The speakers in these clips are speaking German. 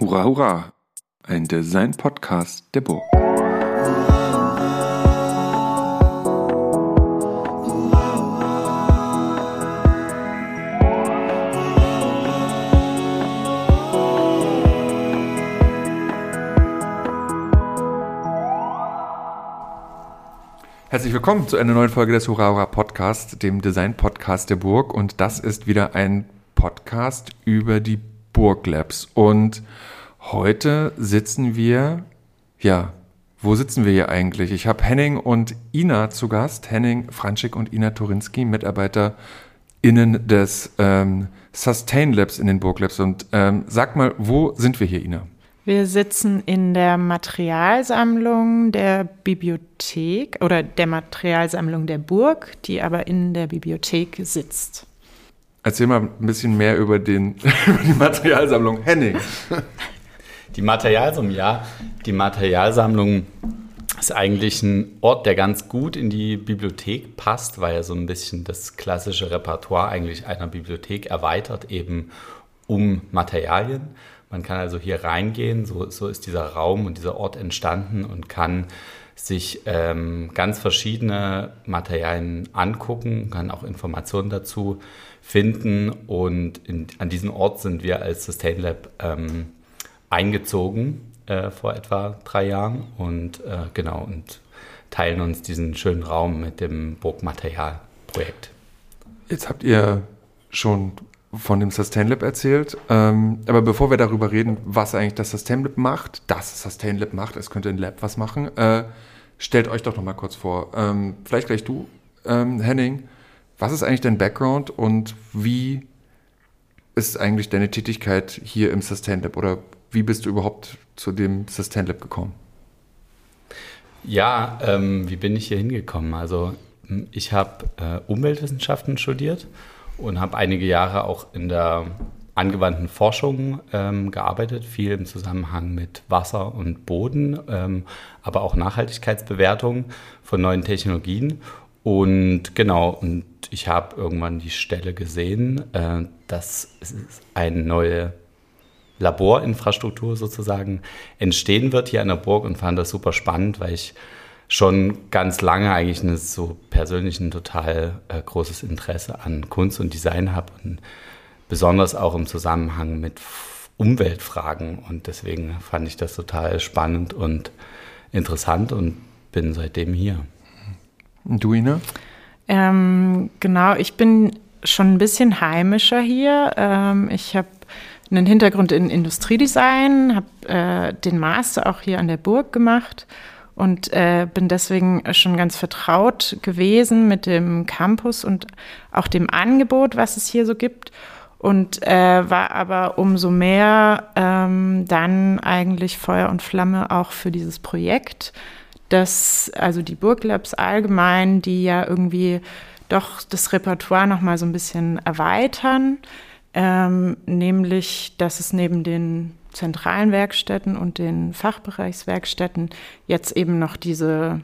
Hurra, hurra! Ein Design-Podcast der Burg. Herzlich willkommen zu einer neuen Folge des Hurra, hurra Podcast, dem Design-Podcast der Burg. Und das ist wieder ein Podcast über die Burglabs. Und heute sitzen wir, ja, wo sitzen wir hier eigentlich? Ich habe Henning und Ina zu Gast. Henning Franschik und Ina Torinski, MitarbeiterInnen des ähm, Sustain Labs in den Burglabs. Und ähm, sag mal, wo sind wir hier, Ina? Wir sitzen in der Materialsammlung der Bibliothek oder der Materialsammlung der Burg, die aber in der Bibliothek sitzt. Erzähl mal ein bisschen mehr über, den, über die Materialsammlung Henning. Die Materialsammlung, ja. Die Materialsammlung ist eigentlich ein Ort, der ganz gut in die Bibliothek passt, weil er so ein bisschen das klassische Repertoire eigentlich einer Bibliothek erweitert, eben um Materialien. Man kann also hier reingehen, so, so ist dieser Raum und dieser Ort entstanden und kann sich ähm, ganz verschiedene Materialien angucken, kann auch Informationen dazu finden. Und in, an diesem Ort sind wir als Sustain Lab ähm, eingezogen äh, vor etwa drei Jahren und äh, genau und teilen uns diesen schönen Raum mit dem Burgmaterialprojekt. Jetzt habt ihr schon von dem Sustain Lab erzählt. Ähm, aber bevor wir darüber reden, was eigentlich das Sustain Lab macht, das Sustain Lab macht, es könnte ein Lab was machen, äh, stellt euch doch noch mal kurz vor. Ähm, vielleicht gleich du, ähm, Henning. Was ist eigentlich dein Background und wie ist eigentlich deine Tätigkeit hier im Sustain Lab oder wie bist du überhaupt zu dem Sustain Lab gekommen? Ja, ähm, wie bin ich hier hingekommen? Also hm, ich habe äh, Umweltwissenschaften studiert und habe einige Jahre auch in der angewandten Forschung ähm, gearbeitet, viel im Zusammenhang mit Wasser und Boden, ähm, aber auch Nachhaltigkeitsbewertung von neuen Technologien. Und genau, und ich habe irgendwann die Stelle gesehen, äh, dass eine neue Laborinfrastruktur sozusagen entstehen wird hier an der Burg und fand das super spannend, weil ich schon ganz lange eigentlich ein so persönlich ein total äh, großes Interesse an Kunst und Design habe und besonders auch im Zusammenhang mit Umweltfragen und deswegen fand ich das total spannend und interessant und bin seitdem hier. Du, Ina? Ähm, genau, ich bin schon ein bisschen heimischer hier. Ähm, ich habe einen Hintergrund in Industriedesign, habe äh, den Master auch hier an der Burg gemacht und äh, bin deswegen schon ganz vertraut gewesen mit dem Campus und auch dem Angebot, was es hier so gibt. Und äh, war aber umso mehr ähm, dann eigentlich Feuer und Flamme auch für dieses Projekt, das, also die Burglabs allgemein, die ja irgendwie doch das Repertoire nochmal so ein bisschen erweitern, ähm, nämlich, dass es neben den zentralen Werkstätten und den Fachbereichswerkstätten jetzt eben noch diese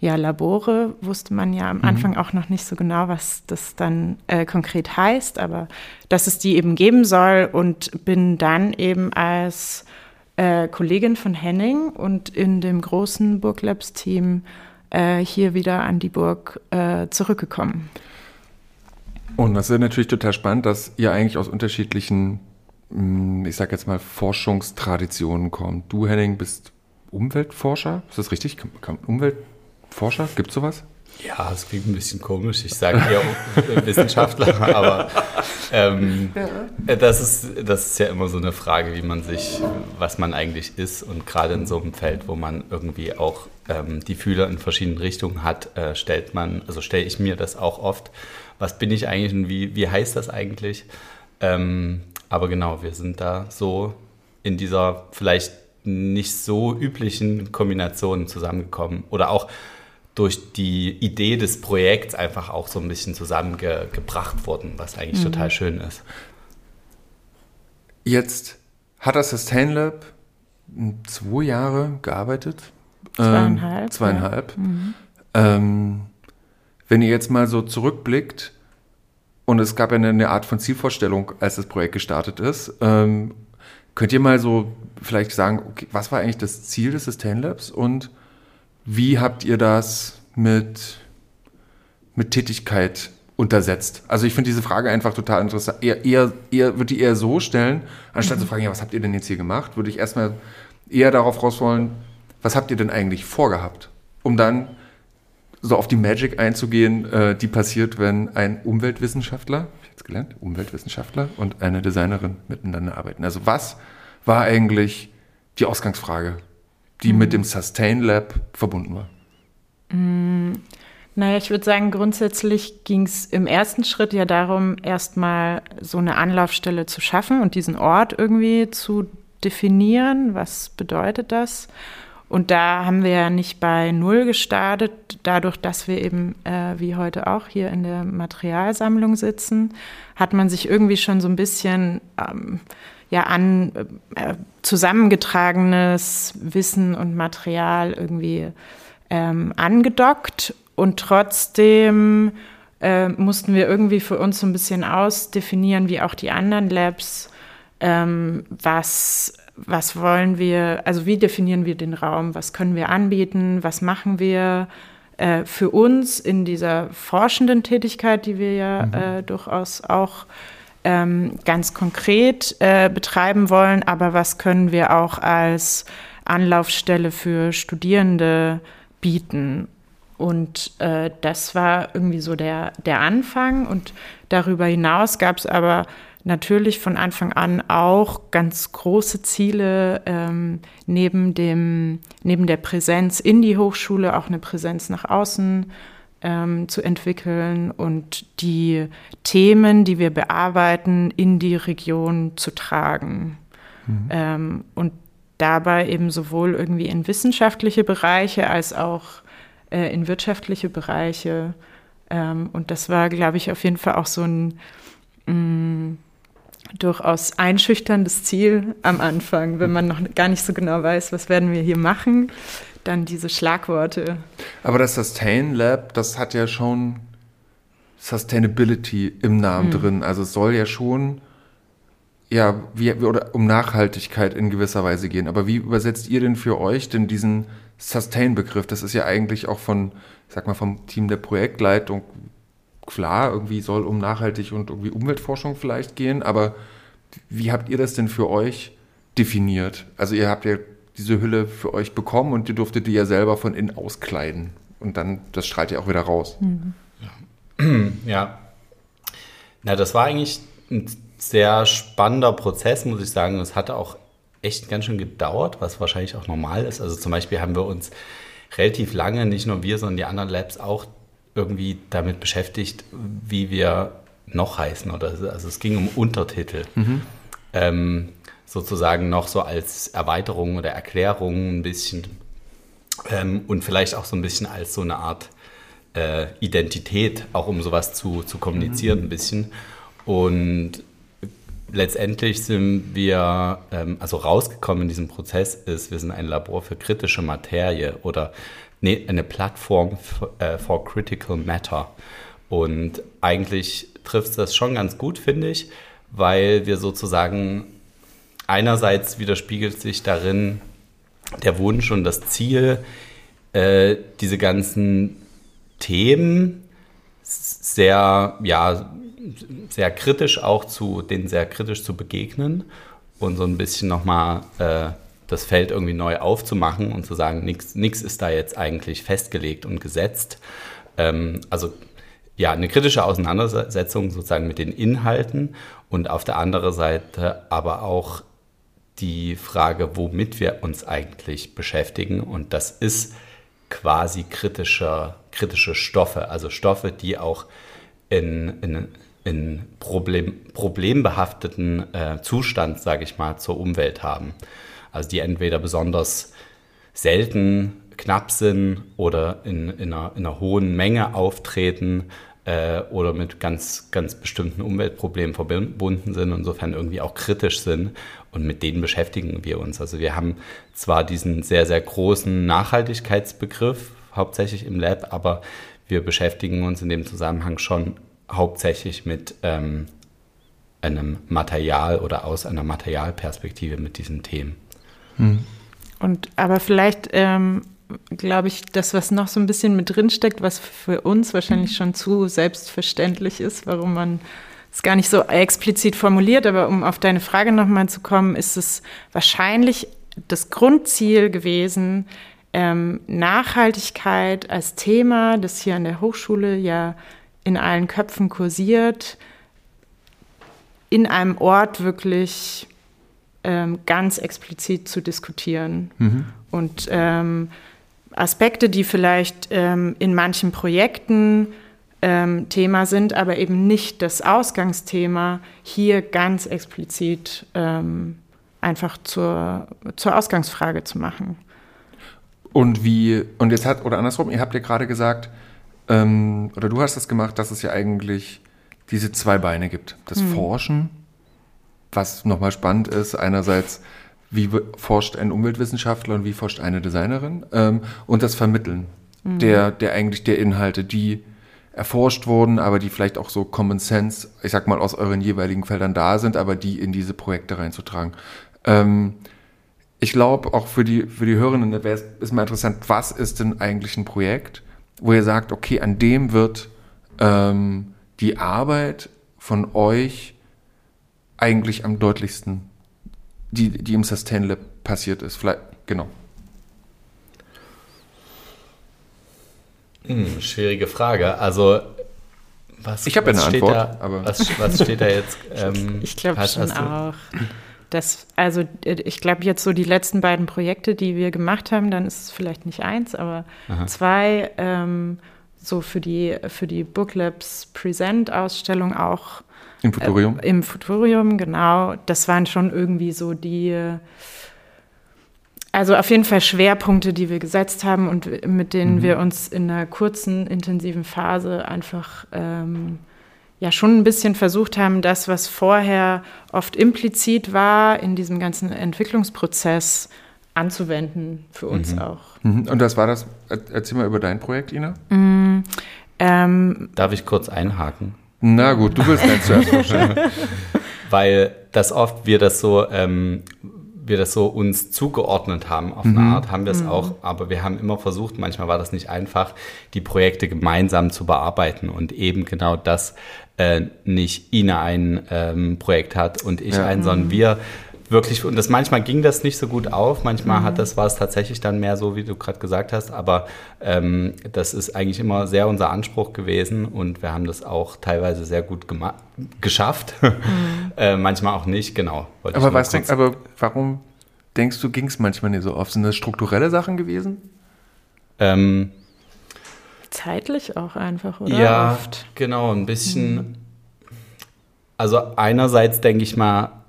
ja, Labore, wusste man ja am mhm. Anfang auch noch nicht so genau, was das dann äh, konkret heißt, aber dass es die eben geben soll und bin dann eben als äh, Kollegin von Henning und in dem großen Burglabs-Team äh, hier wieder an die Burg äh, zurückgekommen. Und das ist natürlich total spannend, dass ihr eigentlich aus unterschiedlichen, hm, ich sag jetzt mal, Forschungstraditionen kommt. Du, Henning, bist Umweltforscher. Ist das richtig? Umweltforscher? Gibt es sowas? Ja, es klingt ein bisschen komisch. Ich sage eher Wissenschaftler, aber ähm, ja. das, ist, das ist ja immer so eine Frage, wie man sich, was man eigentlich ist. Und gerade in so einem Feld, wo man irgendwie auch ähm, die Fühler in verschiedenen Richtungen hat, äh, stellt man, also stelle ich mir das auch oft, was bin ich eigentlich und wie, wie heißt das eigentlich? Ähm, aber genau, wir sind da so in dieser vielleicht nicht so üblichen Kombination zusammengekommen. Oder auch durch die Idee des Projekts einfach auch so ein bisschen zusammengebracht wurden, was eigentlich mhm. total schön ist. Jetzt hat das Sustain Lab zwei Jahre gearbeitet. Zweieinhalb. Ähm, zweieinhalb. Ja. Mhm. Ähm, wenn ihr jetzt mal so zurückblickt, und es gab ja eine, eine Art von Zielvorstellung, als das Projekt gestartet ist, ähm, Könnt ihr mal so vielleicht sagen, okay, was war eigentlich das Ziel des Sustain Labs und wie habt ihr das mit, mit Tätigkeit untersetzt? Also ich finde diese Frage einfach total interessant. Eher, eher, eher würde die eher so stellen, anstatt mhm. zu fragen, ja, was habt ihr denn jetzt hier gemacht, würde ich erstmal eher darauf raus wollen, was habt ihr denn eigentlich vorgehabt? Um dann so auf die Magic einzugehen, äh, die passiert, wenn ein Umweltwissenschaftler, ich jetzt gelernt, Umweltwissenschaftler und eine Designerin miteinander arbeiten. Also was war eigentlich die Ausgangsfrage, die mhm. mit dem Sustain Lab verbunden war? Mhm. Naja, ich würde sagen, grundsätzlich ging es im ersten Schritt ja darum, erstmal so eine Anlaufstelle zu schaffen und diesen Ort irgendwie zu definieren. Was bedeutet das? Und da haben wir ja nicht bei Null gestartet, dadurch, dass wir eben, äh, wie heute auch, hier in der Materialsammlung sitzen, hat man sich irgendwie schon so ein bisschen ähm, ja, an äh, zusammengetragenes Wissen und Material irgendwie ähm, angedockt. Und trotzdem äh, mussten wir irgendwie für uns so ein bisschen ausdefinieren, wie auch die anderen Labs, ähm, was was wollen wir, also wie definieren wir den Raum, was können wir anbieten, was machen wir äh, für uns in dieser forschenden Tätigkeit, die wir ja mhm. äh, durchaus auch ähm, ganz konkret äh, betreiben wollen, aber was können wir auch als Anlaufstelle für Studierende bieten. Und äh, das war irgendwie so der, der Anfang. Und darüber hinaus gab es aber natürlich von Anfang an auch ganz große Ziele ähm, neben, dem, neben der Präsenz in die Hochschule, auch eine Präsenz nach außen ähm, zu entwickeln und die Themen, die wir bearbeiten, in die Region zu tragen. Mhm. Ähm, und dabei eben sowohl irgendwie in wissenschaftliche Bereiche als auch äh, in wirtschaftliche Bereiche. Ähm, und das war, glaube ich, auf jeden Fall auch so ein mm, durchaus einschüchterndes Ziel am Anfang, wenn man noch gar nicht so genau weiß, was werden wir hier machen, dann diese Schlagworte. Aber das Sustain Lab, das hat ja schon Sustainability im Namen mhm. drin. Also es soll ja schon ja, wie, oder um Nachhaltigkeit in gewisser Weise gehen. Aber wie übersetzt ihr denn für euch denn diesen Sustain-Begriff? Das ist ja eigentlich auch von, ich sag mal, vom Team der Projektleitung klar, irgendwie soll um nachhaltig und irgendwie Umweltforschung vielleicht gehen, aber wie habt ihr das denn für euch definiert? Also ihr habt ja diese Hülle für euch bekommen und ihr durftet die ja selber von innen auskleiden und dann, das strahlt ja auch wieder raus. Mhm. Ja. Na, das war eigentlich ein sehr spannender Prozess, muss ich sagen. Es hatte auch echt ganz schön gedauert, was wahrscheinlich auch normal ist. Also zum Beispiel haben wir uns relativ lange, nicht nur wir, sondern die anderen Labs auch irgendwie damit beschäftigt, wie wir noch heißen. Oder, also es ging um Untertitel. Mhm. Ähm, sozusagen noch so als Erweiterung oder Erklärung ein bisschen ähm, und vielleicht auch so ein bisschen als so eine Art äh, Identität, auch um sowas zu, zu kommunizieren mhm. ein bisschen. Und letztendlich sind wir, ähm, also rausgekommen in diesem Prozess ist, wir sind ein Labor für kritische Materie oder nee, eine Plattform äh, for Critical Matter. Und eigentlich trifft das schon ganz gut, finde ich, weil wir sozusagen einerseits widerspiegelt sich darin der Wunsch und das Ziel, äh, diese ganzen Themen sehr, ja, sehr kritisch auch zu, denen sehr kritisch zu begegnen und so ein bisschen nochmal äh, das Feld irgendwie neu aufzumachen und zu sagen, nichts ist da jetzt eigentlich festgelegt und gesetzt. Ähm, also ja, eine kritische Auseinandersetzung sozusagen mit den Inhalten und auf der anderen Seite aber auch die Frage, womit wir uns eigentlich beschäftigen. Und das ist quasi kritische, kritische Stoffe, also Stoffe, die auch in, in, in Problem, problembehafteten äh, Zustand, sage ich mal, zur Umwelt haben. Also die entweder besonders selten, knapp sind oder in, in, einer, in einer hohen Menge auftreten äh, oder mit ganz, ganz bestimmten Umweltproblemen verbunden sind, insofern irgendwie auch kritisch sind. Und mit denen beschäftigen wir uns. Also wir haben zwar diesen sehr, sehr großen Nachhaltigkeitsbegriff, hauptsächlich im Lab, aber wir beschäftigen uns in dem Zusammenhang schon hauptsächlich mit ähm, einem Material oder aus einer Materialperspektive mit diesen Themen. Und aber vielleicht ähm, glaube ich, das, was noch so ein bisschen mit drin steckt, was für uns wahrscheinlich schon zu selbstverständlich ist, warum man es gar nicht so explizit formuliert, aber um auf deine Frage nochmal zu kommen, ist es wahrscheinlich das Grundziel gewesen, ähm, Nachhaltigkeit als Thema, das hier an der Hochschule ja in allen Köpfen kursiert, in einem Ort wirklich ähm, ganz explizit zu diskutieren. Mhm. Und ähm, Aspekte, die vielleicht ähm, in manchen Projekten ähm, Thema sind, aber eben nicht das Ausgangsthema, hier ganz explizit ähm, einfach zur, zur Ausgangsfrage zu machen. Und wie, und jetzt hat, oder andersrum, ihr habt ja gerade gesagt, ähm, oder du hast das gemacht, dass es ja eigentlich diese zwei Beine gibt. Das hm. Forschen, was nochmal spannend ist, einerseits wie forscht ein Umweltwissenschaftler und wie forscht eine Designerin ähm, und das Vermitteln mhm. der, der eigentlich der Inhalte, die erforscht wurden, aber die vielleicht auch so Common Sense, ich sag mal, aus euren jeweiligen Feldern da sind, aber die in diese Projekte reinzutragen. Ähm, ich glaube, auch für die, für die Hörenden wäre es ist mal interessant, was ist denn eigentlich ein Projekt, wo ihr sagt, okay, an dem wird ähm, die Arbeit von euch eigentlich am deutlichsten die, die im Sustain Lab passiert ist. Vielleicht, genau. Hm, schwierige Frage. Also, was, ich habe ja eine Antwort. Da, aber was, was steht da jetzt? Ähm, ich glaube schon auch. Das, also ich glaube jetzt so die letzten beiden Projekte, die wir gemacht haben, dann ist es vielleicht nicht eins, aber Aha. zwei ähm, so für die für die Booklabs Present Ausstellung auch im Futurium? Äh, Im Futurium, genau. Das waren schon irgendwie so die, also auf jeden Fall Schwerpunkte, die wir gesetzt haben und mit denen mhm. wir uns in einer kurzen, intensiven Phase einfach ähm, ja schon ein bisschen versucht haben, das, was vorher oft implizit war, in diesem ganzen Entwicklungsprozess anzuwenden, für uns mhm. auch. Mhm. Und das war das, erzähl mal über dein Projekt, Ina. Mm, ähm, Darf ich kurz einhaken? Na gut, du willst dann zuerst vorstellen. Weil das oft wir das so, ähm, wir das so uns zugeordnet haben auf eine mhm. Art, haben wir es mhm. auch, aber wir haben immer versucht, manchmal war das nicht einfach, die Projekte gemeinsam zu bearbeiten und eben genau das äh, nicht Ina ein ähm, Projekt hat und ich ja. ein, sondern mhm. wir wirklich, und das manchmal ging das nicht so gut auf, manchmal mhm. hat das, war es tatsächlich dann mehr so, wie du gerade gesagt hast, aber ähm, das ist eigentlich immer sehr unser Anspruch gewesen und wir haben das auch teilweise sehr gut geschafft, mhm. äh, manchmal auch nicht, genau. Aber, was denk, aber warum denkst du, ging es manchmal nicht so oft? Sind das strukturelle Sachen gewesen? Ähm, Zeitlich auch einfach, oder? Ja, oft? genau, ein bisschen. Mhm. Also einerseits denke ich mal,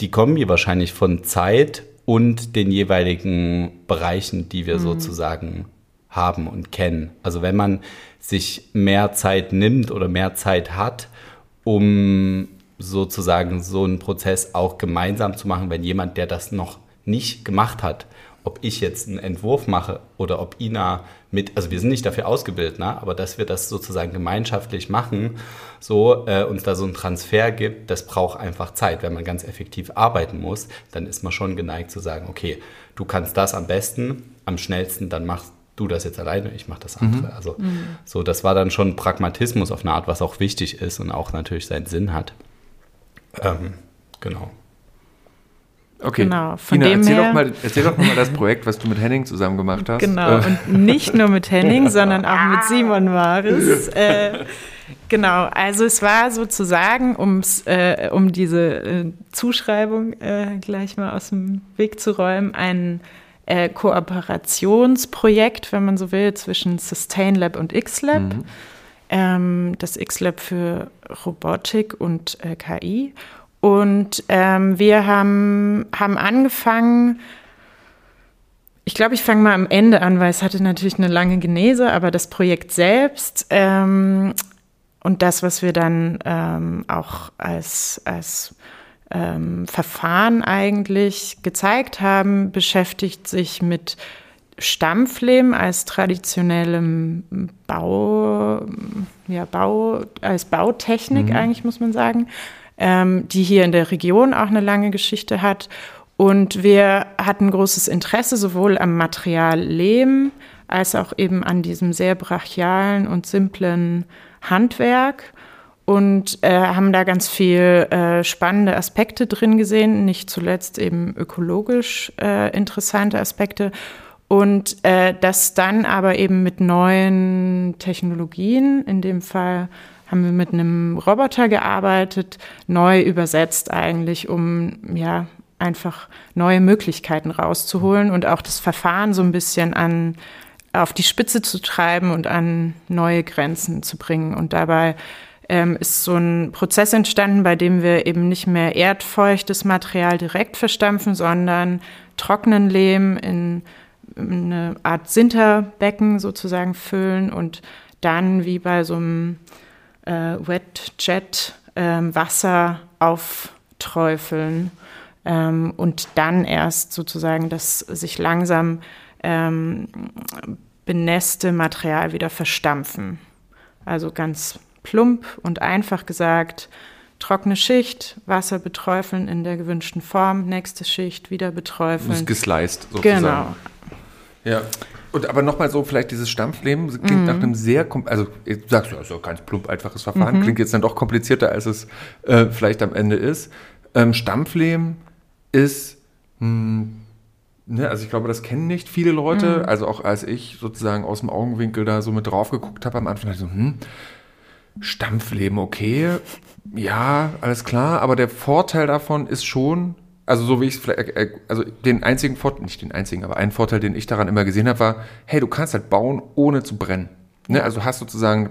die die Kombi wahrscheinlich von Zeit und den jeweiligen Bereichen, die wir mhm. sozusagen haben und kennen. Also wenn man sich mehr Zeit nimmt oder mehr Zeit hat, um sozusagen so einen Prozess auch gemeinsam zu machen, wenn jemand, der das noch nicht gemacht hat, ob ich jetzt einen Entwurf mache oder ob Ina mit, also wir sind nicht dafür ausgebildet, ne, aber dass wir das sozusagen gemeinschaftlich machen, so äh, uns da so einen Transfer gibt, das braucht einfach Zeit. Wenn man ganz effektiv arbeiten muss, dann ist man schon geneigt zu sagen, okay, du kannst das am besten, am schnellsten, dann machst du das jetzt alleine, ich mache das andere. Mhm. Also mhm. so, das war dann schon Pragmatismus auf eine Art, was auch wichtig ist und auch natürlich seinen Sinn hat. Ähm, genau. Okay. Genau, von Ina, dem erzähl, her, doch mal, erzähl doch mal das Projekt, was du mit Henning zusammen gemacht hast. Genau, äh. und nicht nur mit Henning, sondern auch mit Simon Maris. Äh, genau, also es war sozusagen, um's, äh, um diese äh, Zuschreibung äh, gleich mal aus dem Weg zu räumen, ein äh, Kooperationsprojekt, wenn man so will, zwischen Sustain Lab und X-Lab. Mhm. Ähm, das X-Lab für Robotik und KI und ähm, wir haben, haben angefangen, ich glaube, ich fange mal am Ende an, weil es hatte natürlich eine lange Genese, aber das Projekt selbst ähm, und das, was wir dann ähm, auch als, als ähm, Verfahren eigentlich gezeigt haben, beschäftigt sich mit Stampflehm als traditionellem Bau, ja, Bau, als Bautechnik mhm. eigentlich, muss man sagen ähm, die hier in der Region auch eine lange Geschichte hat. Und wir hatten großes Interesse sowohl am Material Lehm als auch eben an diesem sehr brachialen und simplen Handwerk und äh, haben da ganz viel äh, spannende Aspekte drin gesehen, nicht zuletzt eben ökologisch äh, interessante Aspekte. Und äh, das dann aber eben mit neuen Technologien, in dem Fall haben wir mit einem Roboter gearbeitet, neu übersetzt eigentlich, um ja einfach neue Möglichkeiten rauszuholen und auch das Verfahren so ein bisschen an auf die Spitze zu treiben und an neue Grenzen zu bringen. Und dabei ähm, ist so ein Prozess entstanden, bei dem wir eben nicht mehr erdfeuchtes Material direkt verstampfen, sondern trockenen Lehm in eine Art Sinterbecken sozusagen füllen und dann wie bei so einem äh, Wet Jet äh, Wasser aufträufeln ähm, und dann erst sozusagen das sich langsam ähm, benässte Material wieder verstampfen. Also ganz plump und einfach gesagt, trockene Schicht, Wasser beträufeln in der gewünschten Form, nächste Schicht wieder beträufeln. Das ist gesliced sozusagen. Genau. Ja. Und aber nochmal so, vielleicht dieses Stampfleben klingt mhm. nach einem sehr, also du sagst ja, so ganz plump einfaches Verfahren, mhm. klingt jetzt dann doch komplizierter, als es äh, vielleicht am Ende ist. Ähm, Stampflehm ist, mh, hm, ne, also ich glaube, das kennen nicht viele Leute. Mhm. Also auch als ich sozusagen aus dem Augenwinkel da so mit drauf geguckt habe am Anfang, dachte ich so, hm, Stampfleben, okay, ja, alles klar, aber der Vorteil davon ist schon, also so wie ich es vielleicht, äh, äh, also den einzigen Vorteil, nicht den einzigen, aber einen Vorteil, den ich daran immer gesehen habe, war, hey, du kannst halt bauen, ohne zu brennen. Ne? Also hast sozusagen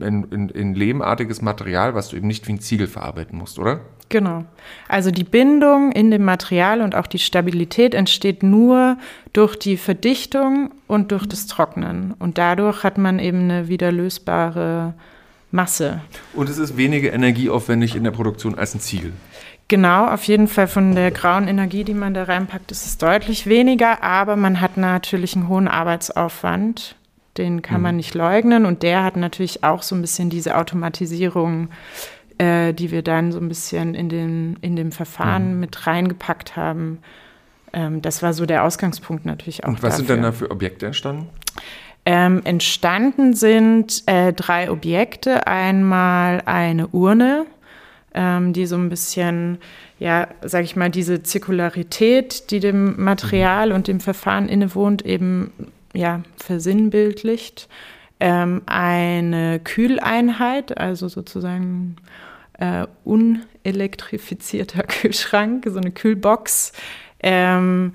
ein, ein, ein lehmartiges Material, was du eben nicht wie ein Ziegel verarbeiten musst, oder? Genau. Also die Bindung in dem Material und auch die Stabilität entsteht nur durch die Verdichtung und durch das Trocknen. Und dadurch hat man eben eine wieder lösbare Masse. Und es ist weniger energieaufwendig in der Produktion als ein Ziegel. Genau, auf jeden Fall von der grauen Energie, die man da reinpackt, ist es deutlich weniger, aber man hat natürlich einen hohen Arbeitsaufwand. Den kann mhm. man nicht leugnen und der hat natürlich auch so ein bisschen diese Automatisierung, äh, die wir dann so ein bisschen in, den, in dem Verfahren mhm. mit reingepackt haben. Ähm, das war so der Ausgangspunkt natürlich auch. Und was dafür. sind denn da für Objekte entstanden? Ähm, entstanden sind äh, drei Objekte. Einmal eine Urne, ähm, die so ein bisschen, ja, sag ich mal, diese Zirkularität, die dem Material mhm. und dem Verfahren innewohnt, eben ja, versinnbildlicht. Ähm, eine Kühleinheit, also sozusagen äh, unelektrifizierter Kühlschrank, so eine Kühlbox, ähm,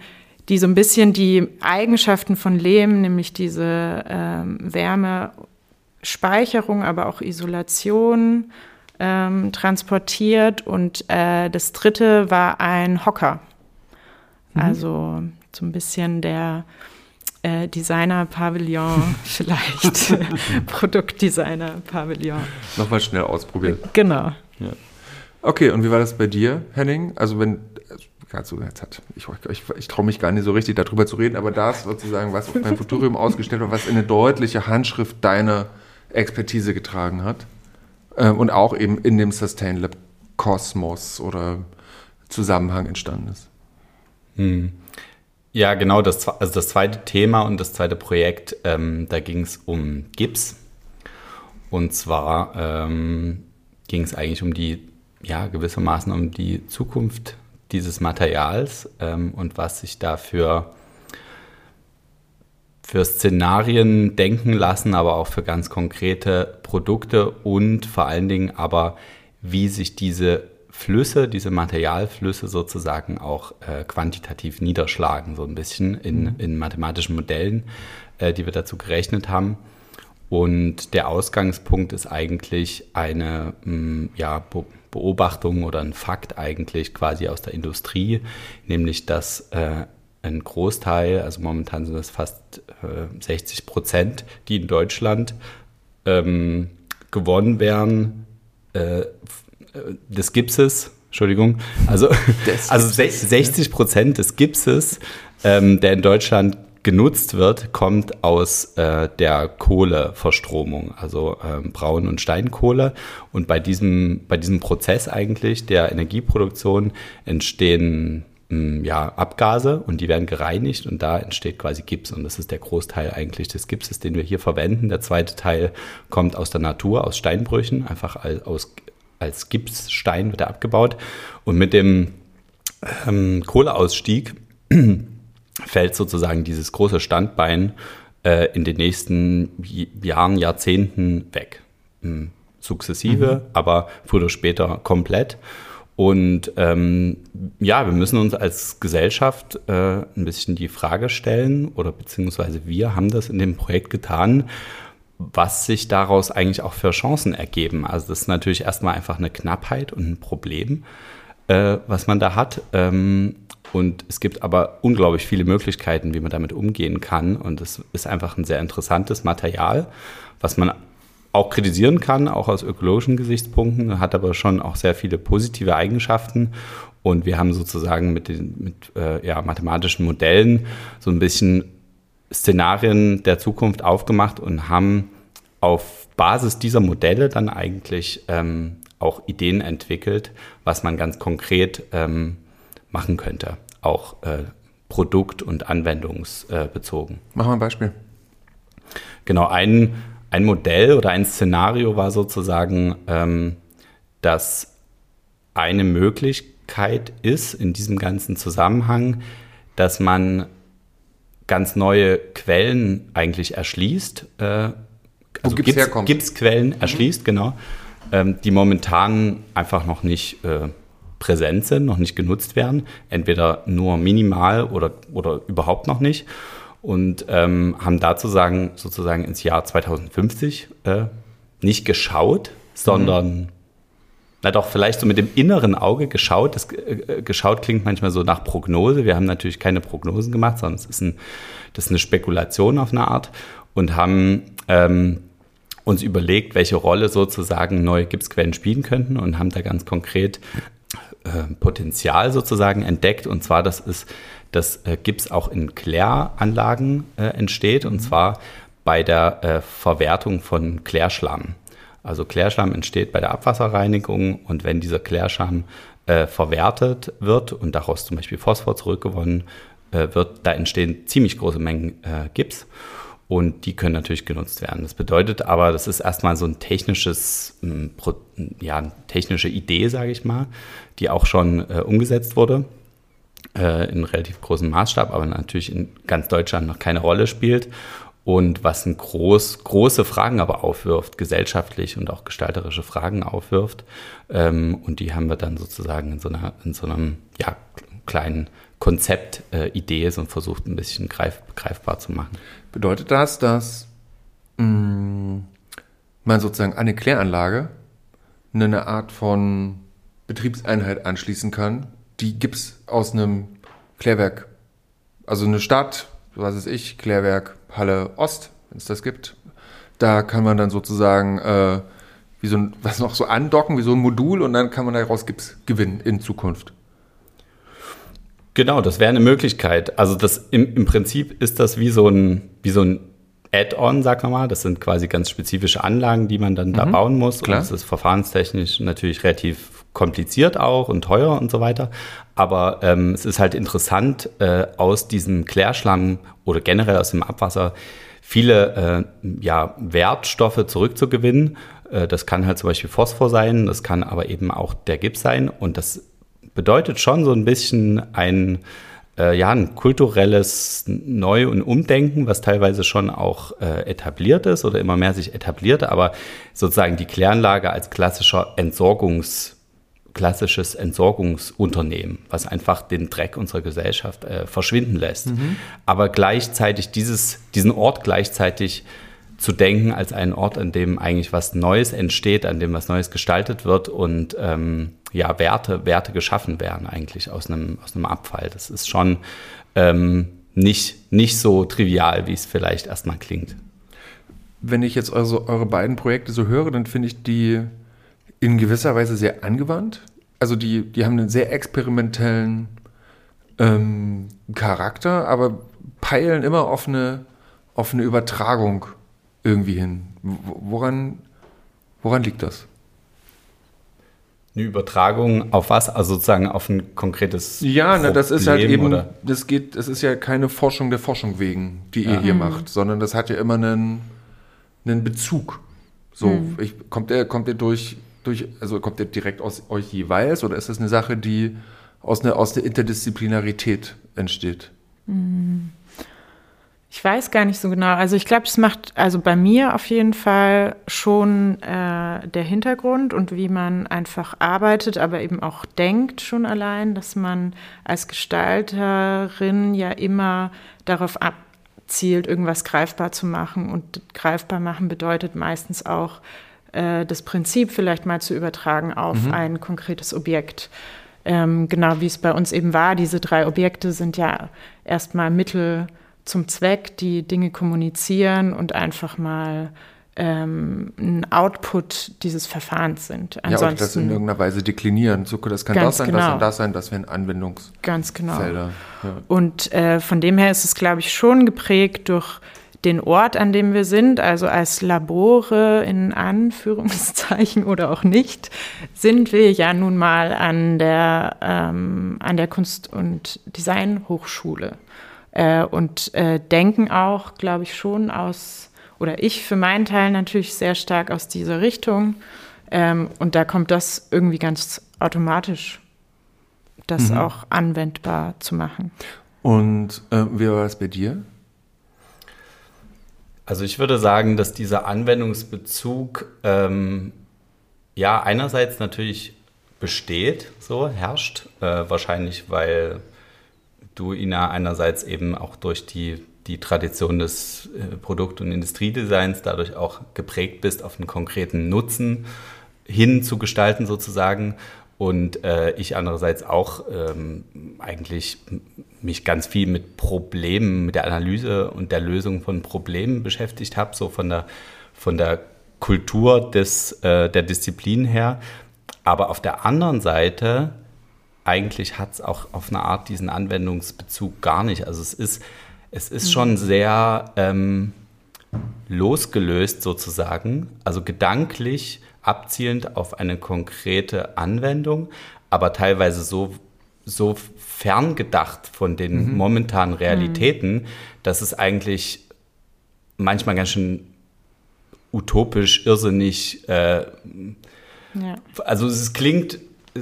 die so ein bisschen die Eigenschaften von Lehm, nämlich diese ähm, Wärmespeicherung, aber auch Isolation, ähm, transportiert. Und äh, das dritte war ein Hocker. Mhm. Also so ein bisschen der äh, Designer-Pavillon vielleicht. Produktdesigner-Pavillon. Nochmal schnell ausprobieren. Genau. Ja. Okay, und wie war das bei dir, Henning? Also wenn, also jetzt hat, ich, ich, ich traue mich gar nicht so richtig darüber zu reden, aber das sozusagen, was auf meinem Futurium ausgestellt war, was in eine deutliche Handschrift deiner Expertise getragen hat. Ähm, und auch eben in dem Sustain Lab Kosmos oder Zusammenhang entstanden ist. Hm. Ja, genau, das, also das zweite Thema und das zweite Projekt, ähm, da ging es um Gips. Und zwar ähm, ging es eigentlich um die, ja, gewissermaßen um die Zukunft dieses Materials ähm, und was sich dafür für Szenarien denken lassen, aber auch für ganz konkrete Produkte und vor allen Dingen aber, wie sich diese Flüsse, diese Materialflüsse sozusagen auch äh, quantitativ niederschlagen, so ein bisschen in, mhm. in mathematischen Modellen, äh, die wir dazu gerechnet haben. Und der Ausgangspunkt ist eigentlich eine mh, mm, ja, Be Beobachtung oder ein Fakt eigentlich quasi aus der Industrie, nämlich dass äh, ein Großteil, also momentan sind das fast äh, 60 Prozent, die in Deutschland ähm, gewonnen werden, äh, des Gipses, Entschuldigung, also, also 60 Prozent des Gipses, ähm, der in Deutschland genutzt wird, kommt aus äh, der Kohleverstromung, also ähm, Braun- und Steinkohle. Und bei diesem, bei diesem Prozess eigentlich der Energieproduktion entstehen ja, Abgase und die werden gereinigt und da entsteht quasi Gips. Und das ist der Großteil eigentlich des Gipses, den wir hier verwenden. Der zweite Teil kommt aus der Natur, aus Steinbrüchen, einfach als, als Gipsstein wird er abgebaut. Und mit dem ähm, Kohleausstieg fällt sozusagen dieses große Standbein äh, in den nächsten Jahren, Jahrzehnten weg. Hm, sukzessive, mhm. aber früher oder später komplett. Und ähm, ja, wir müssen uns als Gesellschaft äh, ein bisschen die Frage stellen, oder beziehungsweise wir haben das in dem Projekt getan, was sich daraus eigentlich auch für Chancen ergeben. Also das ist natürlich erstmal einfach eine Knappheit und ein Problem, äh, was man da hat. Ähm, und es gibt aber unglaublich viele Möglichkeiten, wie man damit umgehen kann. Und es ist einfach ein sehr interessantes Material, was man auch kritisieren kann, auch aus ökologischen Gesichtspunkten, hat aber schon auch sehr viele positive Eigenschaften. Und wir haben sozusagen mit den mit, äh, ja, mathematischen Modellen so ein bisschen Szenarien der Zukunft aufgemacht und haben auf Basis dieser Modelle dann eigentlich ähm, auch Ideen entwickelt, was man ganz konkret ähm, machen könnte auch äh, produkt- und anwendungsbezogen. Machen wir ein Beispiel. Genau, ein, ein Modell oder ein Szenario war sozusagen, ähm, dass eine Möglichkeit ist in diesem ganzen Zusammenhang, dass man ganz neue Quellen eigentlich erschließt. Äh, also Gips, Gipsquellen mhm. erschließt, genau, ähm, die momentan einfach noch nicht äh, präsent sind, noch nicht genutzt werden, entweder nur minimal oder, oder überhaupt noch nicht. Und ähm, haben dazu sagen, sozusagen ins Jahr 2050 äh, nicht geschaut, sondern, mhm. na doch, vielleicht so mit dem inneren Auge geschaut. Das, äh, geschaut klingt manchmal so nach Prognose. Wir haben natürlich keine Prognosen gemacht, sondern es ist, ein, das ist eine Spekulation auf eine Art und haben ähm, uns überlegt, welche Rolle sozusagen neue Gipsquellen spielen könnten und haben da ganz konkret äh, Potenzial sozusagen entdeckt. Und zwar, das ist, dass äh, Gips auch in Kläranlagen äh, entsteht. Und mhm. zwar bei der äh, Verwertung von Klärschlamm. Also Klärschlamm entsteht bei der Abwasserreinigung und wenn dieser Klärschlamm äh, verwertet wird und daraus zum Beispiel Phosphor zurückgewonnen äh, wird, da entstehen ziemlich große Mengen Gips und die können natürlich genutzt werden. Das bedeutet aber, das ist erstmal so ein technisches, ja, eine technische Idee, sage ich mal, die auch schon äh, umgesetzt wurde äh, in relativ großem Maßstab, aber natürlich in ganz Deutschland noch keine Rolle spielt und was ein groß, große Fragen aber aufwirft, gesellschaftlich und auch gestalterische Fragen aufwirft. Ähm, und die haben wir dann sozusagen in so, einer, in so einem ja, kleinen Konzeptidee äh, und versucht ein bisschen greif, greifbar zu machen. Bedeutet das, dass mh, mm, man sozusagen eine Kläranlage eine Art von Betriebseinheit anschließen kann, die Gips aus einem Klärwerk, also eine Stadt, was weiß ich, Klärwerk Halle Ost, wenn es das gibt, da kann man dann sozusagen äh, wie so ein, was noch so andocken, wie so ein Modul und dann kann man daraus Gips gewinnen in Zukunft. Genau, das wäre eine Möglichkeit. Also das im, im Prinzip ist das wie so ein, wie so ein Add-on, sagen wir mal. Das sind quasi ganz spezifische Anlagen, die man dann mhm, da bauen muss. Klar. Und das ist verfahrenstechnisch natürlich relativ kompliziert auch und teuer und so weiter. Aber ähm, es ist halt interessant, äh, aus diesem Klärschlamm oder generell aus dem Abwasser viele äh, ja, Wertstoffe zurückzugewinnen. Äh, das kann halt zum Beispiel Phosphor sein, das kann aber eben auch der Gips sein. Und das bedeutet schon so ein bisschen ein, äh, ja, ein kulturelles Neu- und Umdenken, was teilweise schon auch äh, etabliert ist oder immer mehr sich etabliert, aber sozusagen die Kläranlage als klassischer Entsorgungs- klassisches Entsorgungsunternehmen, was einfach den Dreck unserer Gesellschaft äh, verschwinden lässt. Mhm. Aber gleichzeitig dieses, diesen Ort gleichzeitig zu denken als einen Ort, an dem eigentlich was Neues entsteht, an dem was Neues gestaltet wird und ähm, ja, Werte, Werte geschaffen werden eigentlich aus einem, aus einem Abfall. Das ist schon ähm, nicht, nicht so trivial, wie es vielleicht erstmal klingt. Wenn ich jetzt also eure beiden Projekte so höre, dann finde ich die in gewisser Weise sehr angewandt. Also die, die haben einen sehr experimentellen ähm, Charakter, aber peilen immer auf eine, auf eine Übertragung irgendwie hin. Woran, woran liegt das? Eine Übertragung auf was? Also sozusagen auf ein konkretes Ja, na, das ist halt eben, oder? das geht, das ist ja keine Forschung der Forschung wegen, die ja. ihr hier macht, sondern das hat ja immer einen, einen Bezug. So, mhm. ich, kommt der, kommt der durch, durch, also kommt der direkt aus euch jeweils oder ist das eine Sache, die aus einer, aus der Interdisziplinarität entsteht? Mhm. Ich weiß gar nicht so genau. Also ich glaube, es macht also bei mir auf jeden Fall schon äh, der Hintergrund und wie man einfach arbeitet, aber eben auch denkt schon allein, dass man als Gestalterin ja immer darauf abzielt, irgendwas greifbar zu machen. Und greifbar machen bedeutet meistens auch, äh, das Prinzip vielleicht mal zu übertragen auf mhm. ein konkretes Objekt. Ähm, genau wie es bei uns eben war. Diese drei Objekte sind ja erstmal Mittel zum Zweck, die Dinge kommunizieren und einfach mal ähm, ein Output dieses Verfahrens sind. Ansonsten, ja, und das in irgendeiner Weise deklinieren. So, das kann das sein, genau. das und das sein, das wären Anwendungsfelder. Ganz genau. Ja. Und äh, von dem her ist es, glaube ich, schon geprägt durch den Ort, an dem wir sind, also als Labore in Anführungszeichen oder auch nicht, sind wir ja nun mal an der, ähm, an der Kunst- und Designhochschule äh, und äh, denken auch, glaube ich, schon aus, oder ich für meinen Teil natürlich sehr stark aus dieser Richtung. Ähm, und da kommt das irgendwie ganz automatisch, das mhm. auch anwendbar zu machen. Und äh, wie war es bei dir? Also ich würde sagen, dass dieser Anwendungsbezug ähm, ja einerseits natürlich besteht, so herrscht, äh, wahrscheinlich weil du ihn ja einerseits eben auch durch die, die Tradition des äh, Produkt- und Industriedesigns dadurch auch geprägt bist, auf einen konkreten Nutzen hin zu gestalten sozusagen. Und äh, ich andererseits auch ähm, eigentlich mich ganz viel mit Problemen, mit der Analyse und der Lösung von Problemen beschäftigt habe, so von der, von der Kultur des, äh, der Disziplin her. Aber auf der anderen Seite eigentlich hat es auch auf eine Art diesen Anwendungsbezug gar nicht. Also es ist, es ist mhm. schon sehr ähm, losgelöst sozusagen, also gedanklich abzielend auf eine konkrete Anwendung, aber teilweise so, so ferngedacht von den mhm. momentanen Realitäten, mhm. dass es eigentlich manchmal ganz schön utopisch, irrsinnig. Äh, ja. Also es klingt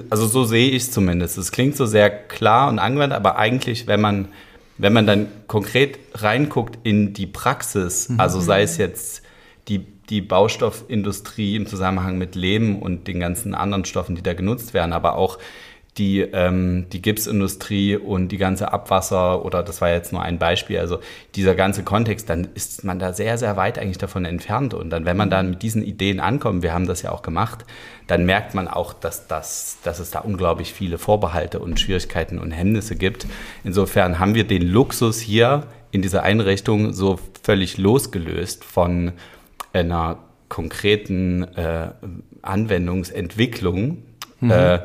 also so sehe ich es zumindest. Es klingt so sehr klar und angewandt, aber eigentlich, wenn man, wenn man dann konkret reinguckt in die Praxis, mhm. also sei es jetzt die, die Baustoffindustrie im Zusammenhang mit Lehm und den ganzen anderen Stoffen, die da genutzt werden, aber auch die, ähm, die Gipsindustrie und die ganze Abwasser oder das war jetzt nur ein Beispiel, also dieser ganze Kontext, dann ist man da sehr, sehr weit eigentlich davon entfernt. Und dann, wenn man dann mit diesen Ideen ankommt, wir haben das ja auch gemacht, dann merkt man auch, dass, das, dass es da unglaublich viele Vorbehalte und Schwierigkeiten und Hemmnisse gibt. Insofern haben wir den Luxus hier in dieser Einrichtung so völlig losgelöst von einer konkreten äh, Anwendungsentwicklung. Mhm. Äh,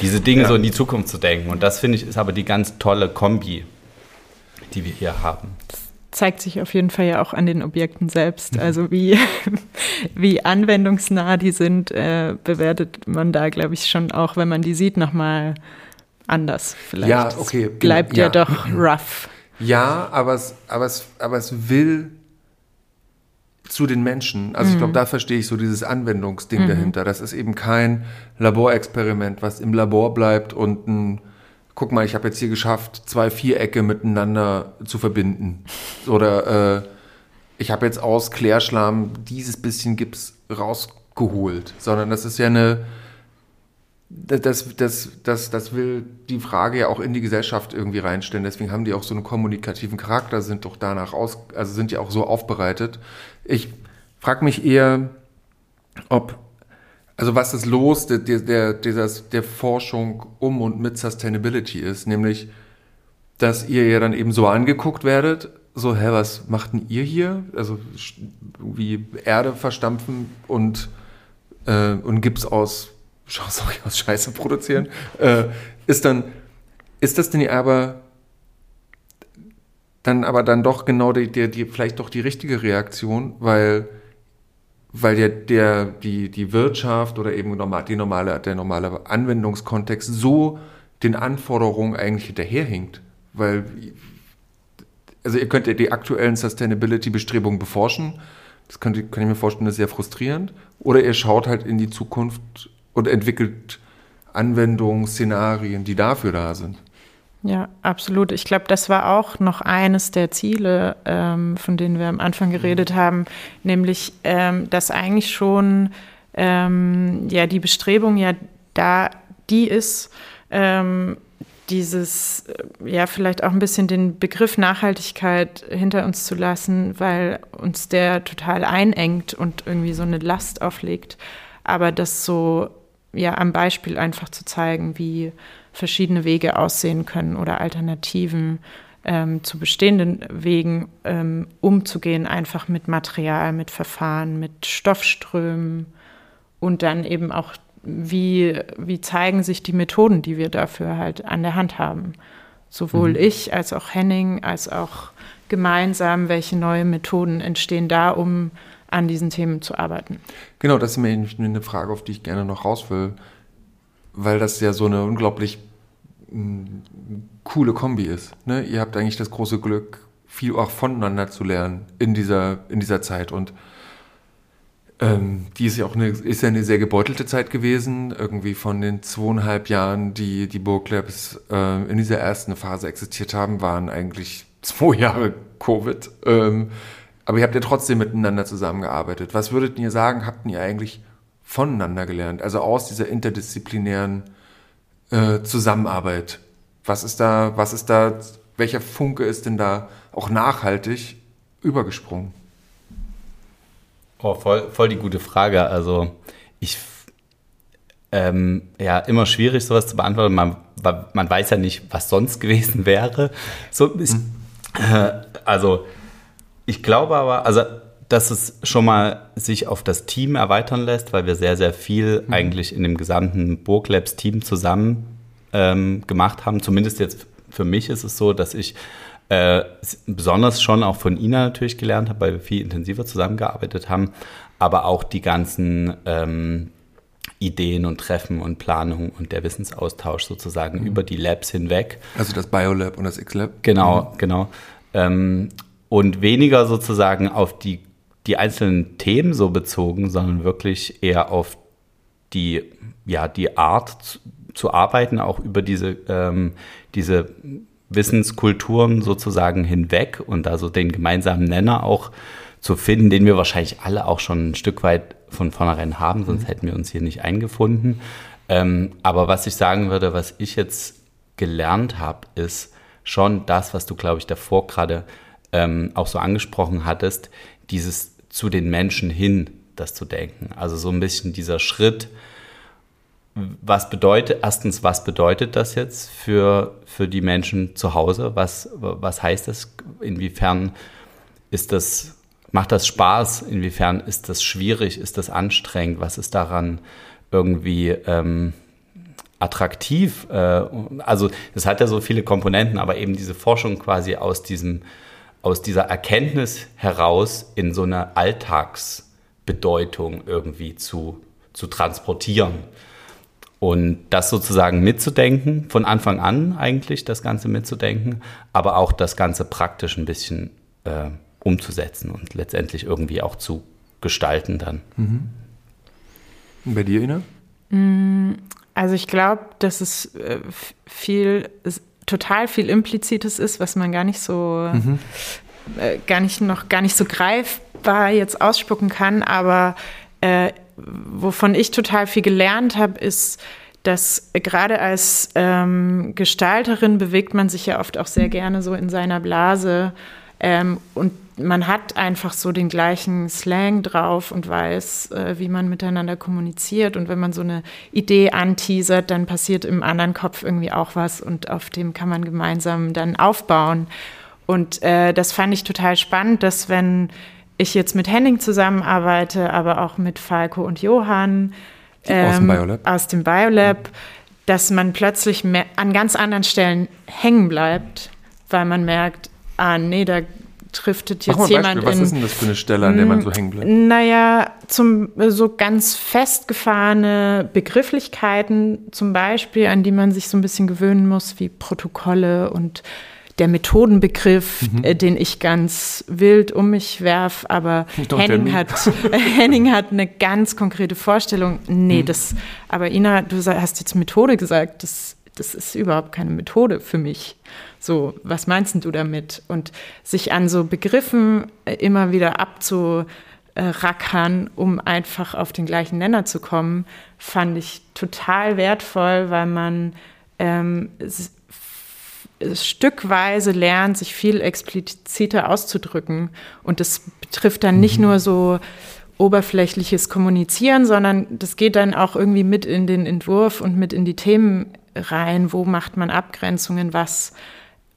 diese Dinge ja. so in die Zukunft zu denken. Und das finde ich ist aber die ganz tolle Kombi, die wir hier haben. Das zeigt sich auf jeden Fall ja auch an den Objekten selbst. Mhm. Also wie, wie anwendungsnah die sind, äh, bewertet man da, glaube ich, schon auch, wenn man die sieht, nochmal anders. Vielleicht ja, okay. bleibt ja. ja doch rough. Ja, aber es, aber es, aber es will zu den Menschen. Also mhm. ich glaube, da verstehe ich so dieses Anwendungsding mhm. dahinter. Das ist eben kein Laborexperiment, was im Labor bleibt und ein, guck mal, ich habe jetzt hier geschafft, zwei Vierecke miteinander zu verbinden. Oder äh, ich habe jetzt aus Klärschlamm dieses bisschen Gips rausgeholt. Sondern das ist ja eine, das, das, das, das will die Frage ja auch in die Gesellschaft irgendwie reinstellen. Deswegen haben die auch so einen kommunikativen Charakter, sind doch danach aus, also sind ja auch so aufbereitet. Ich frage mich eher, ob, also was das Los der, der, der, der Forschung um und mit Sustainability ist, nämlich, dass ihr ja dann eben so angeguckt werdet, so, hä, was macht denn ihr hier? Also wie Erde verstampfen und, äh, und Gips aus sorry, aus Scheiße produzieren, äh, ist dann, ist das denn aber, dann aber dann doch genau die, die, die vielleicht doch die richtige Reaktion, weil weil der, der, die, die Wirtschaft oder eben normal, die normale, der normale Anwendungskontext so den Anforderungen eigentlich hinterherhinkt. Weil, also ihr könnt ja die aktuellen Sustainability-Bestrebungen beforschen. Das könnt, kann ich mir vorstellen, das ist sehr frustrierend. Oder ihr schaut halt in die Zukunft und entwickelt Anwendungen, Szenarien, die dafür da sind. Ja, absolut. Ich glaube, das war auch noch eines der Ziele, ähm, von denen wir am Anfang geredet haben, nämlich, ähm, dass eigentlich schon ähm, ja die Bestrebung ja da die ist, ähm, dieses, äh, ja, vielleicht auch ein bisschen den Begriff Nachhaltigkeit hinter uns zu lassen, weil uns der total einengt und irgendwie so eine Last auflegt. Aber das so, ja, am Beispiel einfach zu zeigen, wie verschiedene Wege aussehen können oder Alternativen ähm, zu bestehenden Wegen ähm, umzugehen, einfach mit Material, mit Verfahren, mit Stoffströmen und dann eben auch, wie, wie zeigen sich die Methoden, die wir dafür halt an der Hand haben. Sowohl mhm. ich als auch Henning, als auch gemeinsam, welche neue Methoden entstehen da, um an diesen Themen zu arbeiten. Genau, das ist mir eine Frage, auf die ich gerne noch raus will weil das ja so eine unglaublich mh, coole Kombi ist. Ne? Ihr habt eigentlich das große Glück, viel auch voneinander zu lernen in dieser, in dieser Zeit. Und ähm, die ist ja auch eine, ist ja eine sehr gebeutelte Zeit gewesen, irgendwie von den zweieinhalb Jahren, die die Burglabs äh, in dieser ersten Phase existiert haben, waren eigentlich zwei Jahre Covid. Ähm, aber ihr habt ja trotzdem miteinander zusammengearbeitet. Was würdet ihr sagen, habt ihr eigentlich voneinander gelernt, also aus dieser interdisziplinären äh, Zusammenarbeit. Was ist da, was ist da, welcher Funke ist denn da auch nachhaltig übergesprungen? Oh, voll, voll die gute Frage. Also ich ähm, ja immer schwierig, sowas zu beantworten. Man, man weiß ja nicht, was sonst gewesen wäre. So, ich, hm. äh, also ich glaube aber, also dass es schon mal sich auf das Team erweitern lässt, weil wir sehr, sehr viel mhm. eigentlich in dem gesamten Burglabs-Team zusammen ähm, gemacht haben. Zumindest jetzt für mich ist es so, dass ich äh, besonders schon auch von Ina natürlich gelernt habe, weil wir viel intensiver zusammengearbeitet haben, aber auch die ganzen ähm, Ideen und Treffen und Planung und der Wissensaustausch sozusagen mhm. über die Labs hinweg. Also das Biolab und das X-Lab? Genau, mhm. genau. Ähm, und weniger sozusagen auf die die einzelnen Themen so bezogen, sondern wirklich eher auf die, ja, die Art zu, zu arbeiten, auch über diese, ähm, diese Wissenskulturen sozusagen hinweg und da so den gemeinsamen Nenner auch zu finden, den wir wahrscheinlich alle auch schon ein Stück weit von vornherein haben, sonst mhm. hätten wir uns hier nicht eingefunden. Ähm, aber was ich sagen würde, was ich jetzt gelernt habe, ist schon das, was du, glaube ich, davor gerade ähm, auch so angesprochen hattest, dieses zu den Menschen hin, das zu denken. Also so ein bisschen dieser Schritt, was bedeutet, erstens, was bedeutet das jetzt für, für die Menschen zu Hause? Was, was heißt das? Inwiefern ist das, macht das Spaß? Inwiefern ist das schwierig? Ist das anstrengend? Was ist daran irgendwie ähm, attraktiv? Äh, also, es hat ja so viele Komponenten, aber eben diese Forschung quasi aus diesem aus dieser Erkenntnis heraus in so eine Alltagsbedeutung irgendwie zu, zu transportieren. Und das sozusagen mitzudenken, von Anfang an eigentlich das Ganze mitzudenken, aber auch das Ganze praktisch ein bisschen äh, umzusetzen und letztendlich irgendwie auch zu gestalten dann. Mhm. Und bei dir, Ina? Mm, also ich glaube, dass es äh, viel total viel Implizites ist, was man gar nicht so mhm. äh, gar nicht noch gar nicht so greifbar jetzt ausspucken kann, aber äh, wovon ich total viel gelernt habe, ist, dass gerade als ähm, Gestalterin bewegt man sich ja oft auch sehr gerne so in seiner Blase ähm, und man hat einfach so den gleichen Slang drauf und weiß, äh, wie man miteinander kommuniziert. Und wenn man so eine Idee anteasert, dann passiert im anderen Kopf irgendwie auch was und auf dem kann man gemeinsam dann aufbauen. Und äh, das fand ich total spannend, dass wenn ich jetzt mit Henning zusammenarbeite, aber auch mit Falco und Johann ähm, aus dem Biolab, aus dem Biolab dass man plötzlich an ganz anderen Stellen hängen bleibt, weil man merkt, ah nee, da driftet jetzt jemand Was in, ist denn das für eine Stelle, an der man so hängen bleibt? Naja, zum, so ganz festgefahrene Begrifflichkeiten zum Beispiel, an die man sich so ein bisschen gewöhnen muss, wie Protokolle und der Methodenbegriff, mhm. äh, den ich ganz wild um mich werf, aber Henning hat, Henning hat eine ganz konkrete Vorstellung. Nee, mhm. das, aber Ina, du hast jetzt Methode gesagt, das, das ist überhaupt keine Methode für mich. So, was meinst du damit? Und sich an so Begriffen äh, immer wieder abzurackern, um einfach auf den gleichen Nenner zu kommen, fand ich total wertvoll, weil man ähm, stückweise lernt, sich viel expliziter auszudrücken. Und das betrifft dann nicht mhm. nur so oberflächliches Kommunizieren, sondern das geht dann auch irgendwie mit in den Entwurf und mit in die Themen rein. Wo macht man Abgrenzungen? Was